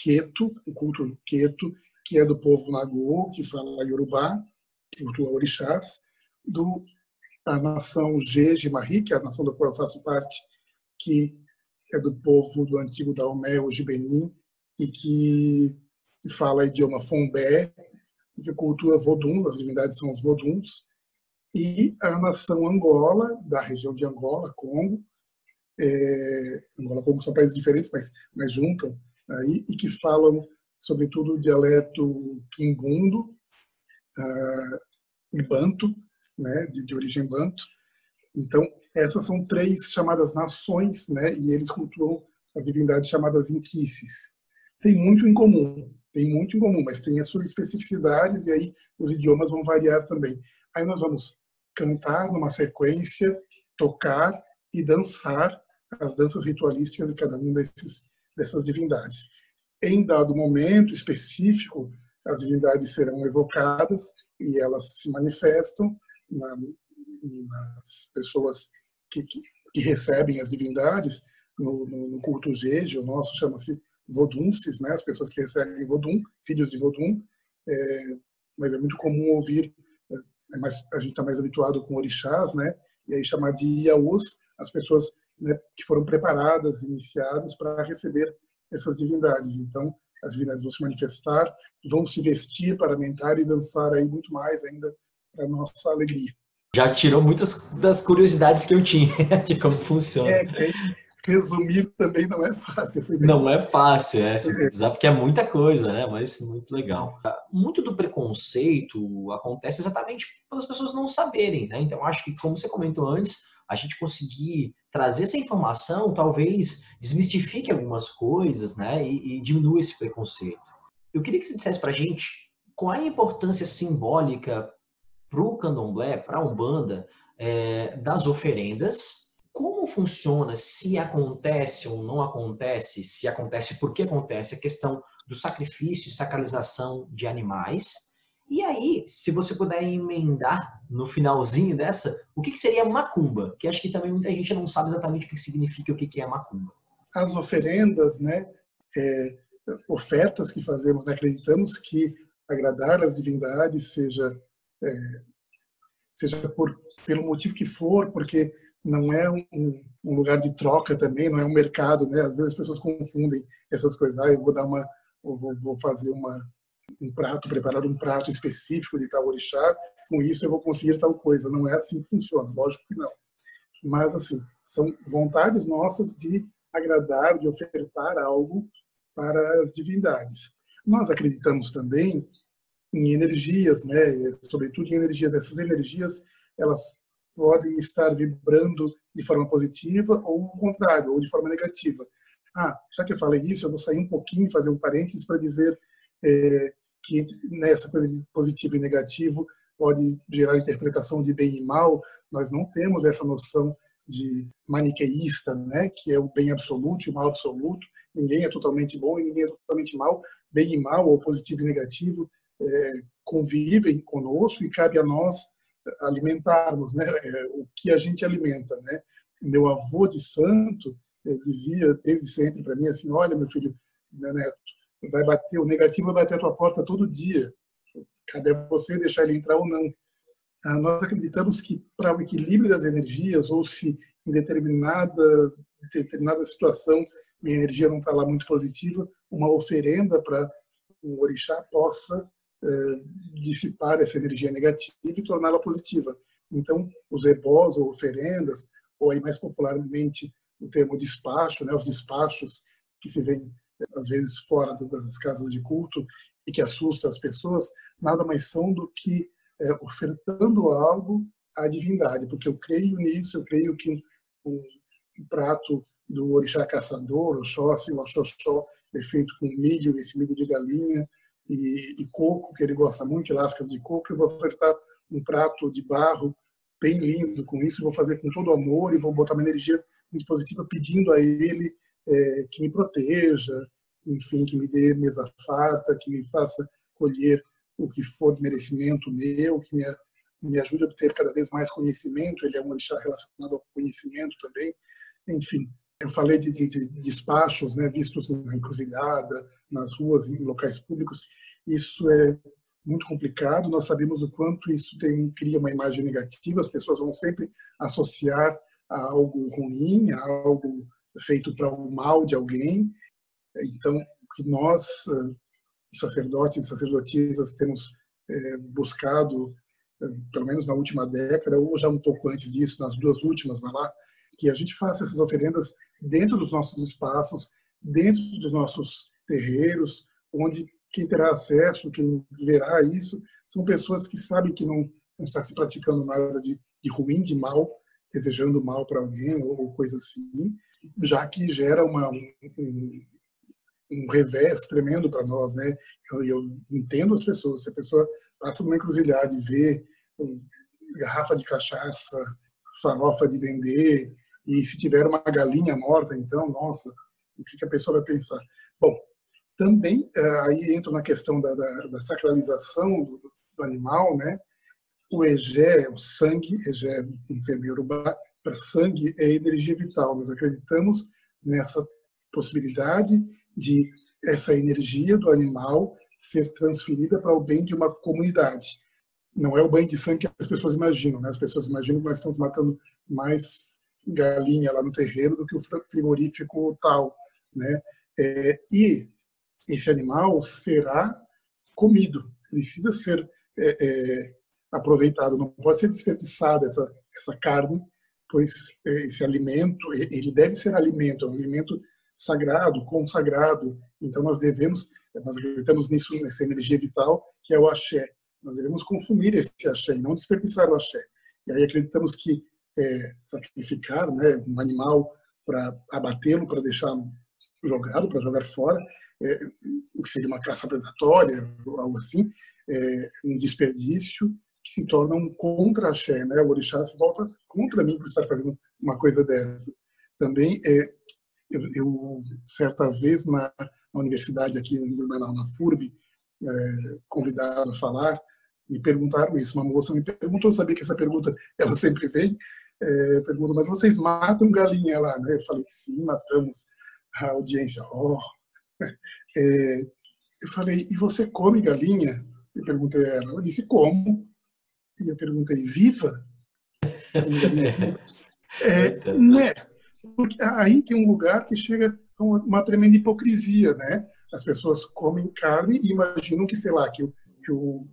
Queto, o culto Queto, que é do povo Nagô, que fala Yorubá, cultua orixás, do a nação Jeje que é a nação da qual eu faço parte, que é do povo do antigo Daomé, o Gibenim, e que fala idioma Fombé, e que cultua Vodun, as divindades são os Voduns, e a nação Angola, da região de Angola, Congo, é, Angola e Congo são países diferentes, mas, mas juntam aí, e que falam, sobretudo, o dialeto quimbundo, uh, banto, né, de, de origem banto. Então, essas são três chamadas nações, né, e eles cultuam as divindades chamadas inquices. Tem muito em comum, tem muito em comum, mas tem as suas especificidades e aí os idiomas vão variar também. Aí nós vamos cantar numa sequência, tocar e dançar as danças ritualísticas de cada uma desses, dessas divindades. Em dado momento específico, as divindades serão evocadas e elas se manifestam na, nas pessoas que, que, recebem as divindades. No, no, no culto Jeje, o nosso chama-se Vodunces, né? as pessoas que recebem Vodun, filhos de Vodun. É, mas é muito comum ouvir, é mais, a gente está mais habituado com orixás, né? e aí chamar de Iaús as pessoas né, que foram preparadas, iniciadas para receber essas divindades. Então, as divindades vão se manifestar, vão se vestir, paramentar e dançar aí muito mais ainda para nossa alegria. Já tirou muitas das curiosidades que eu tinha de como funciona. É, resumir também não é fácil. Não é fácil, é, é. porque é muita coisa, né? Mas muito legal. Muito do preconceito acontece exatamente pelas pessoas não saberem, né? Então, acho que, como você comentou antes, a gente conseguir trazer essa informação talvez desmistifique algumas coisas, né? E, e diminua esse preconceito. Eu queria que você dissesse para a gente qual é a importância simbólica para o candomblé, para a Umbanda, é, das oferendas, como funciona, se acontece ou não acontece, se acontece, por que acontece, a questão do sacrifício e sacralização de animais, e aí, se você puder emendar no finalzinho dessa, o que, que seria macumba? Que acho que também muita gente não sabe exatamente o que significa o que, que é macumba. As oferendas, né, é, ofertas que fazemos, né, acreditamos que agradar as divindades seja é, seja por pelo motivo que for, porque não é um, um, lugar de troca também, não é um mercado, né? Às vezes as pessoas confundem essas coisas. Ah, eu vou dar uma, vou, vou fazer uma um prato, preparar um prato específico de tal orixá, com isso eu vou conseguir tal coisa. Não é assim que funciona, lógico que não. Mas, assim, são vontades nossas de agradar, de ofertar algo para as divindades. Nós acreditamos também em energias, né? Sobretudo em energias. Essas energias, elas podem estar vibrando de forma positiva ou o contrário, ou de forma negativa. Ah, já que eu falei isso, eu vou sair um pouquinho, fazer um parênteses para dizer é, que nessa coisa de positivo e negativo pode gerar interpretação de bem e mal. Nós não temos essa noção de maniqueísta, né, que é o bem absoluto e o mal absoluto. Ninguém é totalmente bom e ninguém é totalmente mal. Bem e mal, ou positivo e negativo, convivem conosco e cabe a nós alimentarmos, né, é, o que a gente alimenta, né. Meu avô de santo é, dizia desde sempre para mim assim, olha meu filho, meu neto, vai bater, o negativo vai bater a tua porta todo dia. Cabe a você deixar ele entrar ou não. Ah, nós acreditamos que para o equilíbrio das energias, ou se em determinada, determinada situação minha energia não está lá muito positiva, uma oferenda para o orixá possa dissipar essa energia negativa e torná-la positiva. Então, os ebós ou oferendas, ou aí mais popularmente o termo despacho, né, os despachos que se vê às vezes fora das casas de culto e que assusta as pessoas, nada mais são do que é, ofertando algo à divindade, porque eu creio nisso, eu creio que um, um prato do orixá caçador, Oxóssi, o Oxóxó, é feito com milho, esse milho de galinha e, e coco, que ele gosta muito, de lascas de coco, eu vou ofertar um prato de barro bem lindo com isso, vou fazer com todo amor e vou botar uma energia muito positiva pedindo a ele é, que me proteja, enfim, que me dê mesa farta, que me faça colher o que for de merecimento meu, que me, me ajude a obter cada vez mais conhecimento. Ele é um orixá relacionado ao conhecimento também. Enfim, eu falei de, de, de né, vistos na encruzilhada, nas ruas, em locais públicos. Isso é muito complicado. Nós sabemos o quanto isso tem, cria uma imagem negativa. As pessoas vão sempre associar a algo ruim, a algo feito para o mal de alguém. Então, que nós, sacerdotes e sacerdotisas, temos buscado, pelo menos na última década, ou já um pouco antes disso, nas duas últimas, lá, que a gente faça essas oferendas dentro dos nossos espaços, dentro dos nossos terreiros, onde quem terá acesso, quem verá isso, são pessoas que sabem que não, não está se praticando nada de, de ruim, de mal, desejando mal para alguém ou, ou, coisa assim, já que gera uma, um, um revés tremendo para nós, né? Eu, eu, entendo as pessoas. Se a pessoa passa numa encruzilhada e vê um, garrafa de cachaça, farofa de dendê, e se tiver uma galinha morta, então, nossa, o que, a pessoa vai pensar? Bom, também eh, aí entra na questão da, da, da sacralização do, do, animal, né? O egé, o sangue, egé em termo iorubá, para sangue é energia vital. Nós acreditamos nessa possibilidade de essa energia do animal ser transferida para o bem de uma comunidade. Não é o banho de sangue que as pessoas imaginam, né? As pessoas imaginam que nós estamos matando mais galinha lá no terreiro do que o frigorífico tal, né? É, e esse animal será comido, precisa ser é, é, aproveitado, não pode ser desperdiçada essa, essa carne, pois é, esse alimento, ele deve ser alimento, é um alimento sagrado, consagrado, então nós devemos, nós acreditamos nisso, nessa energia vital, que é o axé, nós devemos consumir esse axé e não desperdiçar o axé. E aí acreditamos que é, sacrificar né, um animal para abatê-lo, para deixá-lo jogado, para jogar fora, é, o que seria uma caça predatória, algo assim, é, um desperdício que se torna um contra-axé, né? O orixá se volta contra mim por estar fazendo uma coisa dessa. Também, é, eu, eu, certa vez na, na universidade aqui em Blumenau, na FURB, é, convidado a falar, me perguntaram isso. Uma moça me perguntou, eu sabia que essa pergunta ela sempre vem, é, pergunta, mas vocês matam galinha lá, né? Eu falei, sim, matamos a audiência, oh. É, eu falei, e você come galinha? Eu perguntei a ela. Ela disse, como? E eu perguntei, viva? É, né? Porque aí tem um lugar que chega a uma, uma, tremenda hipocrisia, né? As pessoas comem carne e imaginam que, sei lá, que o, que o,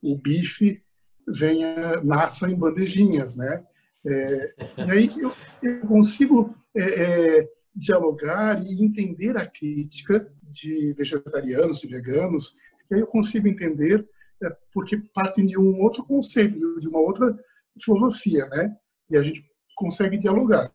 o bife venha, nasça em bandejinhas, né? É, e aí eu, eu consigo é, é dialogar e entender a crítica de vegetarianos, de veganos, e aí eu consigo entender é, porque partem de um outro conceito, de uma outra filosofia, né? E a gente consegue dialogar.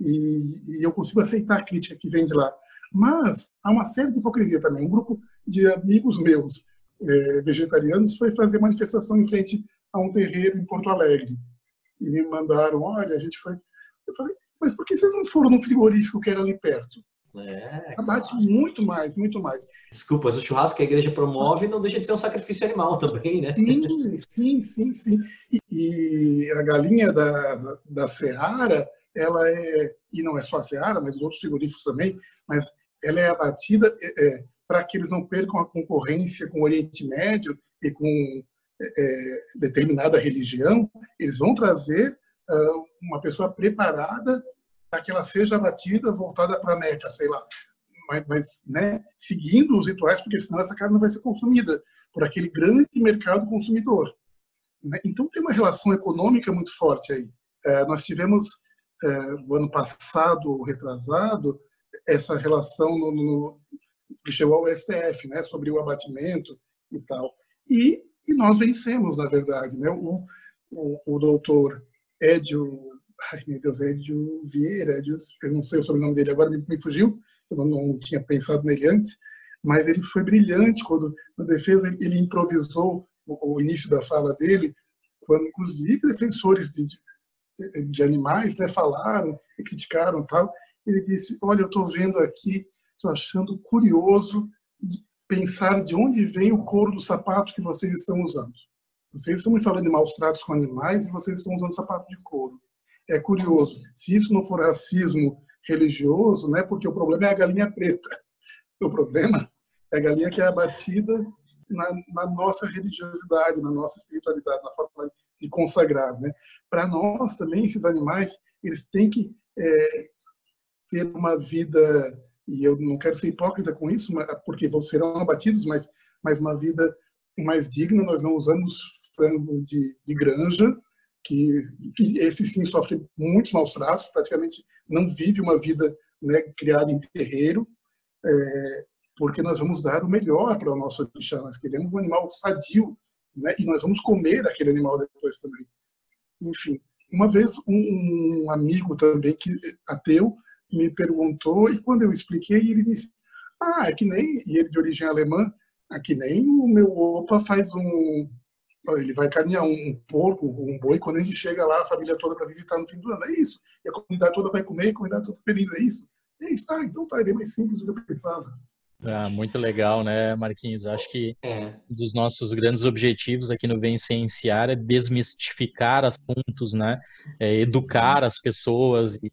E, e, eu consigo aceitar a crítica que vem de lá. Mas há uma série de hipocrisia também. Um grupo de amigos meus é, vegetarianos foi fazer manifestação em frente a um terreiro em Porto Alegre. E me mandaram, olha, a gente foi... Eu falei, mas por que vocês não foram no frigorífico que era ali perto? É, Abate claro. muito mais, muito mais. Desculpa, mas o churrasco que a igreja promove não deixa de ser um sacrifício animal também, né? Sim, sim, sim, sim. E, e a galinha da, da Seara, ela é, e não é só a Seara, mas os outros frigoríficos também, mas ela é abatida é, é, para que eles não percam a concorrência com o Oriente Médio e com é, determinada religião, eles vão trazer uma pessoa preparada para que ela seja abatida, voltada para a Meca, sei lá. Mas, mas né, seguindo os rituais, porque senão essa carne não vai ser consumida por aquele grande mercado consumidor. Né? Então tem uma relação econômica muito forte aí. É, nós tivemos, é, o ano passado, retrasado, essa relação no, no, que chegou ao STF, né, sobre o abatimento e tal. E, e nós vencemos, na verdade. Né? O, o, o doutor Edio, ai meu Deus, Edio Vieira, Edio, eu não sei o sobrenome dele agora, me, me fugiu, eu não, não, tinha pensado nele antes, mas ele foi brilhante quando, na defesa, ele, ele improvisou o, o, início da fala dele, quando, inclusive, defensores de, de, de animais né, falaram e criticaram tal. Ele disse: Olha, eu estou vendo aqui, estou achando curioso pensar de onde vem o couro do sapato que vocês estão usando. Vocês estão me falando de maus tratos com animais e vocês estão usando sapato de couro. É curioso. Se isso não for racismo religioso, né? Porque o problema é a galinha preta. O problema é a galinha que é abatida na, na nossa religiosidade, na nossa espiritualidade, na forma de consagrar, né? Para nós também esses animais eles têm que é, ter uma vida e eu não quero ser hipócrita com isso, porque serão abatidos, mas, mas uma vida mais digna. Nós não usamos frango de, de granja, que, que esse sim sofre muitos maus tratos, praticamente não vive uma vida né, criada em terreiro, é, porque nós vamos dar o melhor para o nosso orixá. Nós queremos um animal sadio, né, e nós vamos comer aquele animal depois também. Enfim, uma vez um, um amigo também que ateu me perguntou e quando eu expliquei ele disse: ah, é que nem e ele de origem alemã, é que nem o meu opa faz um ele vai carnear um porco, um boi, quando a gente chega lá, a família toda para visitar no fim do ano. É isso. E a comunidade toda vai comer, a comunidade toda feliz. É isso. É isso. Ah, então tá, é bem mais simples do que eu pensava. Ah, muito legal, né, Marquinhos? Acho que é. um dos nossos grandes objetivos aqui no Vem Cienciar é desmistificar assuntos, né? É educar as pessoas e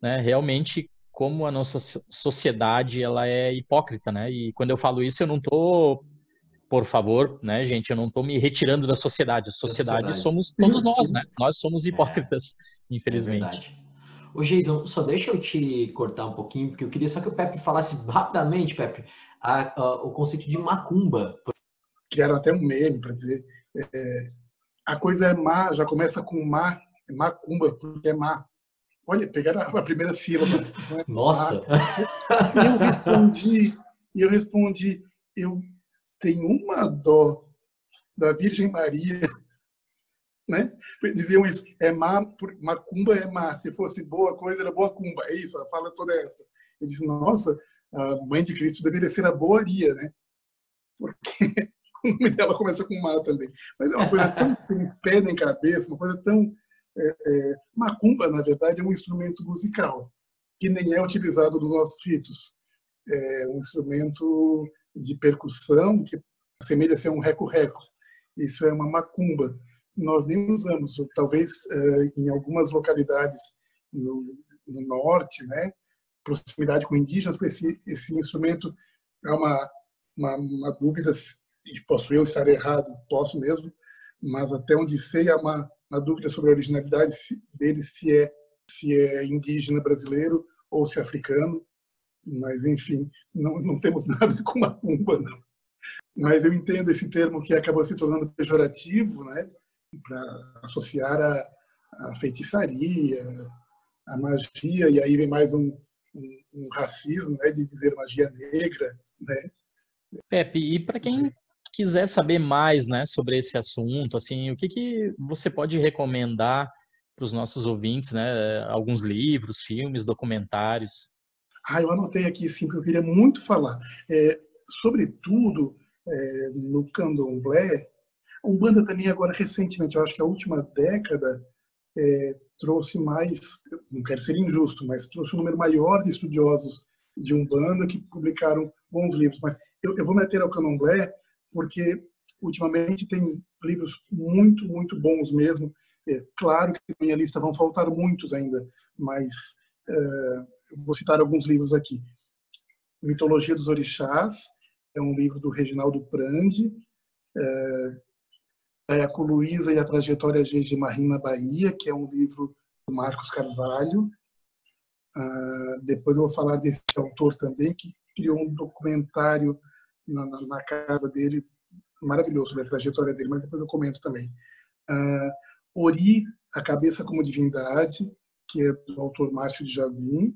né, realmente como a nossa sociedade ela é hipócrita, né? E quando eu falo isso, eu não estou por favor, né, gente, eu não estou me retirando da sociedade. A sociedade, sociedade. somos todos nós, né? Nós somos hipócritas, é, infelizmente. É Ô, Geison, só deixa eu te cortar um pouquinho, porque eu queria só que o Pepe falasse rapidamente, Pepe, a, a, o conceito de macumba. Criaram até um meme para dizer é, a coisa é má, já começa com má, é macumba, porque é má. Olha, pegaram a, primeira sílaba. Nossa! E eu respondi, eu respondi, eu tem uma dó da Virgem Maria, né? Diziam isso, é má, macumba é má, se fosse boa coisa era boa cumba, é isso, a fala toda é essa. Eu disse, nossa, a mãe de Cristo deveria ser a Boaria, né? Porque o nome dela começa com má também. Mas é uma coisa tão sem pé nem cabeça, uma coisa tão... É, é, macumba, na verdade, é um instrumento musical, que nem é utilizado nos nossos ritos. É um instrumento de percussão que assemelha ser um reco-reco. Isso é uma macumba. Nós nem usamos, talvez eh, em algumas localidades no, no norte, né, proximidade com indígenas, esse, esse instrumento é uma, uma, uma dúvida, e posso eu estar errado, posso mesmo, mas até onde sei há uma, uma dúvida sobre a originalidade dele, se é, se é indígena brasileiro ou se é africano. Mas, enfim, não, não temos nada com macumba, não. Mas eu entendo esse termo que acabou se tornando pejorativo, né? Para associar a, a, feitiçaria, a magia, e aí vem mais um, um, um racismo, né? De dizer magia negra, né? Pepe, e para quem quiser saber mais, né, sobre esse assunto, assim, o que que você pode recomendar para os nossos ouvintes, né? Alguns livros, filmes, documentários. Ah, eu anotei aqui sim, porque eu queria muito falar. É, sobretudo é, no candomblé, a Umbanda também agora recentemente, eu acho que a última década é, trouxe mais, não quero ser injusto, mas trouxe um número maior de estudiosos de Umbanda que publicaram bons livros. Mas eu, eu vou meter ao candomblé porque ultimamente tem livros muito, muito bons mesmo. É, claro que na minha lista vão faltar muitos ainda, mas é, vou citar alguns livros aqui. Mitologia dos Orixás, é um livro do Reginaldo Prandi. É, a Luísa e a Trajetória de Marim na Bahia, que é um livro do Marcos Carvalho. Uh, depois eu vou falar desse autor também, que criou um documentário na, na, casa dele, maravilhoso sobre a trajetória dele, mas depois eu comento também. Uh, Ori, A Cabeça como Divindade, que é do autor Márcio de Jabim.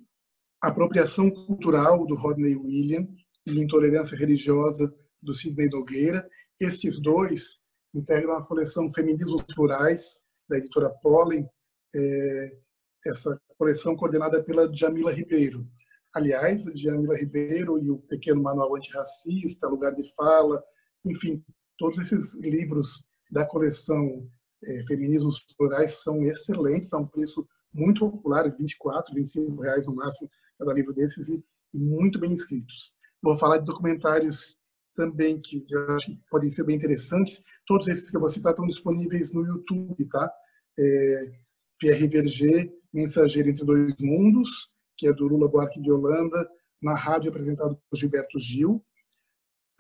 Apropriação Cultural, do Rodney William, e Intolerância Religiosa, do Sidney Nogueira. Estes dois integram a coleção Feminismos Plurais, da editora Pollen, é, essa coleção coordenada pela Jamila Ribeiro. Aliás, Jamila Ribeiro e o Pequeno Manual Antirracista, Lugar de Fala, enfim, todos esses livros da coleção é, Feminismos Plurais são excelentes, a um preço muito popular, 24, 25 reais no máximo cada livro desses e, e muito bem escritos. Vou falar de documentários também que eu acho que podem ser bem interessantes. Todos esses que eu vou citar estão disponíveis no YouTube, tá? É, Pierre Verger, Mensageiro entre Dois Mundos, que é do Lula Buarque de Holanda, na rádio apresentado por Gilberto Gil.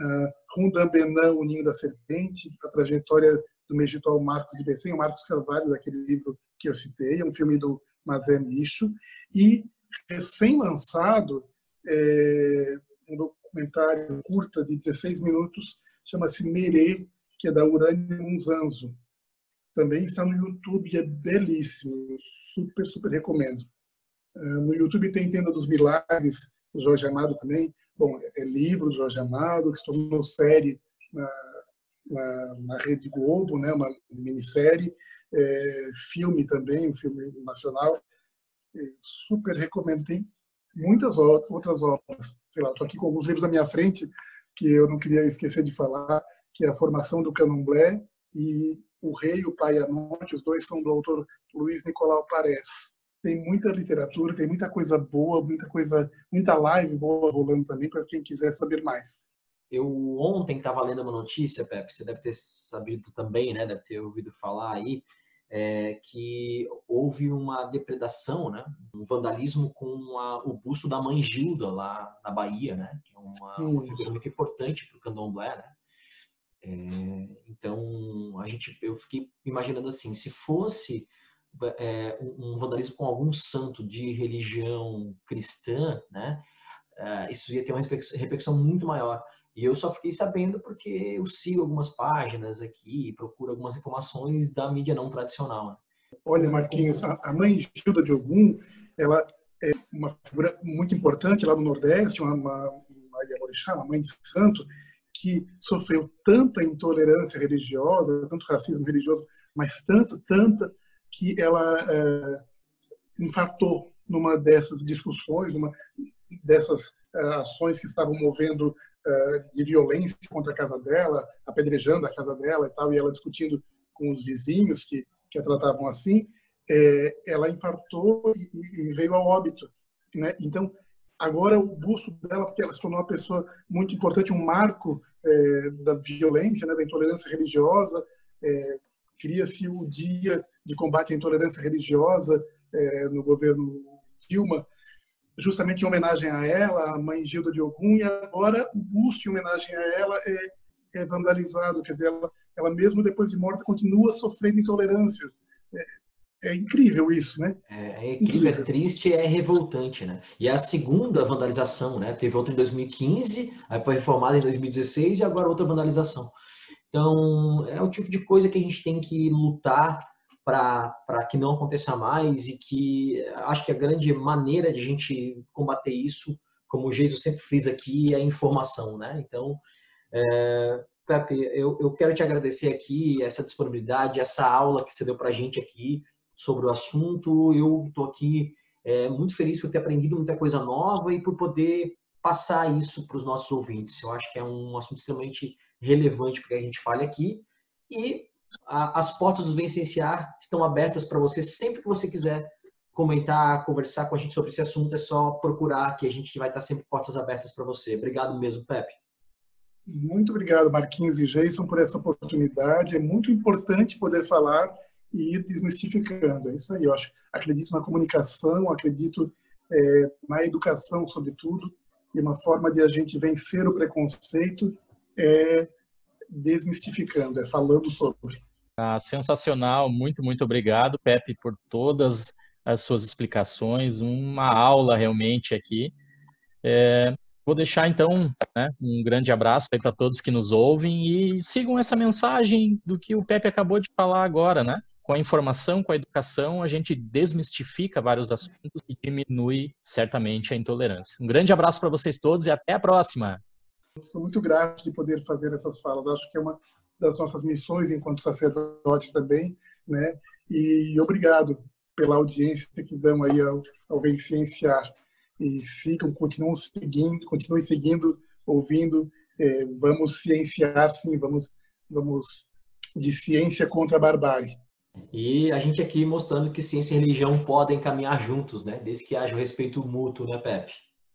Uh, Rundan Benan, O Ninho da Serpente, a trajetória do Megitual Marcos de Becém, o Marcos Carvalho, daquele livro que eu citei, é um filme do Mazé Micho. E recém-lançado é um documentário curta de 16 minutos, chama-se Merê, que é da Urânia Munzanzo. Também está no YouTube, é belíssimo, super, super recomendo. É, no YouTube tem Tenda dos Milagres, do Jorge Amado também. Bom, é livro do Jorge Amado, que se tornou série na, na, na Rede Globo, né, uma minissérie, é, filme também, um filme nacional. É, super recomendo. Tem muitas outras obras. Sei lá, estou aqui com alguns livros na minha frente que eu não queria esquecer de falar, que é a formação do Candomblé e O Rei, o Pai e a Noite, os dois são do autor Luiz Nicolau Pares. Tem muita literatura, tem muita coisa boa, muita coisa, muita live boa rolando também para quem quiser saber mais. Eu ontem estava lendo uma notícia, Pepe, você deve ter sabido também, né? Deve ter ouvido falar aí, é, que houve uma depredação, né? Um vandalismo com a, o busto da mãe Gilda lá na Bahia, né? Que é uma, uma figura muito importante para o candomblé, né? É, então a gente, eu fiquei imaginando assim, se fosse é, um vandalismo com algum santo de religião cristã, né? É, isso ia ter uma repercussão muito maior. E eu só fiquei sabendo porque eu sigo algumas páginas aqui, procuro algumas informações da mídia não tradicional. Né? Olha, Marquinhos, a mãe Gilda de Ogum, ela é uma figura muito importante lá no Nordeste, uma, uma, uma, uma mãe de santo, que sofreu tanta intolerância religiosa, tanto racismo religioso, mas tanta, tanta, que ela é, infartou numa dessas discussões, numa dessas é, ações que estavam movendo é, de violência contra a casa dela, apedrejando a casa dela e tal, e ela discutindo com os vizinhos que, que a tratavam assim, é, ela infartou e, veio a óbito. Né? Então, agora o busto dela, porque ela se tornou uma pessoa muito importante, um marco da violência, né, da intolerância religiosa, cria-se o dia de combate à intolerância religiosa é, no governo Dilma, justamente em homenagem a ela, a mãe Gilda de Ogum, e agora o busto em homenagem a ela é, é vandalizado, quer dizer, ela, ela mesmo depois de morta continua sofrendo intolerância. É, é incrível isso, né? É, é incrível, incrível, é triste, é revoltante, né? E é a segunda vandalização, né? Teve outra em 2015, aí foi reformada em 2016 e agora outra vandalização. Então, é o tipo de coisa que a gente tem que lutar para que não aconteça mais e que acho que a grande maneira de a gente combater isso, como o Jesus sempre frisa aqui, é a informação, né? Então, é, Pepe, eu, eu quero te agradecer aqui essa disponibilidade, essa aula que você deu para a gente aqui sobre o assunto. Eu estou aqui é, muito feliz por ter aprendido muita coisa nova e por poder passar isso para os nossos ouvintes. Eu acho que é um assunto extremamente relevante para que a gente fale aqui. E a, as portas do Vencenciar estão abertas para você sempre que você quiser comentar, conversar com a gente sobre esse assunto. É só procurar que a gente vai estar sempre portas abertas para você. Obrigado mesmo, Pepe. Muito obrigado, Marquinhos e Jason, por essa oportunidade. É muito importante poder falar e ir desmistificando. É isso aí, eu acho. Acredito na comunicação, acredito é, na educação, sobretudo, e uma forma de a gente vencer o preconceito é desmistificando, é falando sobre. Ah, sensacional, muito, muito obrigado, Pepe, por todas as suas explicações, uma aula realmente aqui. É, vou deixar então né, um grande abraço para todos que nos ouvem e sigam essa mensagem do que o Pepe acabou de falar agora, né? Com a informação, com a educação, a gente desmistifica vários assuntos e diminui certamente a intolerância. Um grande abraço para vocês todos e até a próxima. Sou muito grato de poder fazer essas falas. Acho que é uma das nossas missões enquanto sacerdotes também, né? E obrigado pela audiência que dão aí ao, ao Vencienciar. E sigam, continuem seguindo, continuem seguindo, ouvindo. É, vamos cienciar, sim, vamos, vamos de ciência contra a barbárie. E a gente aqui mostrando que ciência e religião podem caminhar juntos, né? Desde que haja o respeito mútuo, né, Pepe?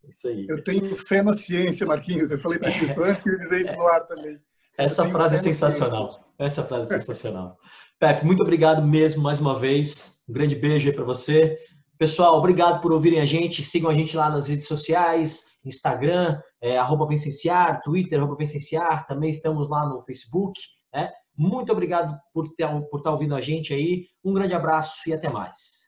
Isso aí. Eu tenho fé na ciência, Marquinhos. Eu falei para ti antes que eu dizer isso no ar também. Essa frase é sensacional. Essa frase é sensacional. Pepe, muito obrigado mesmo mais uma vez. Um grande beijo aí para você. Pessoal, obrigado por ouvirem a gente. Sigam a gente lá nas redes sociais, Instagram, é, arroba Vencenciar, Twitter, arroba Vencenciar. Também estamos lá no Facebook. Né? Muito obrigado por, ter, por estar ouvindo a gente aí. Um grande abraço e até mais.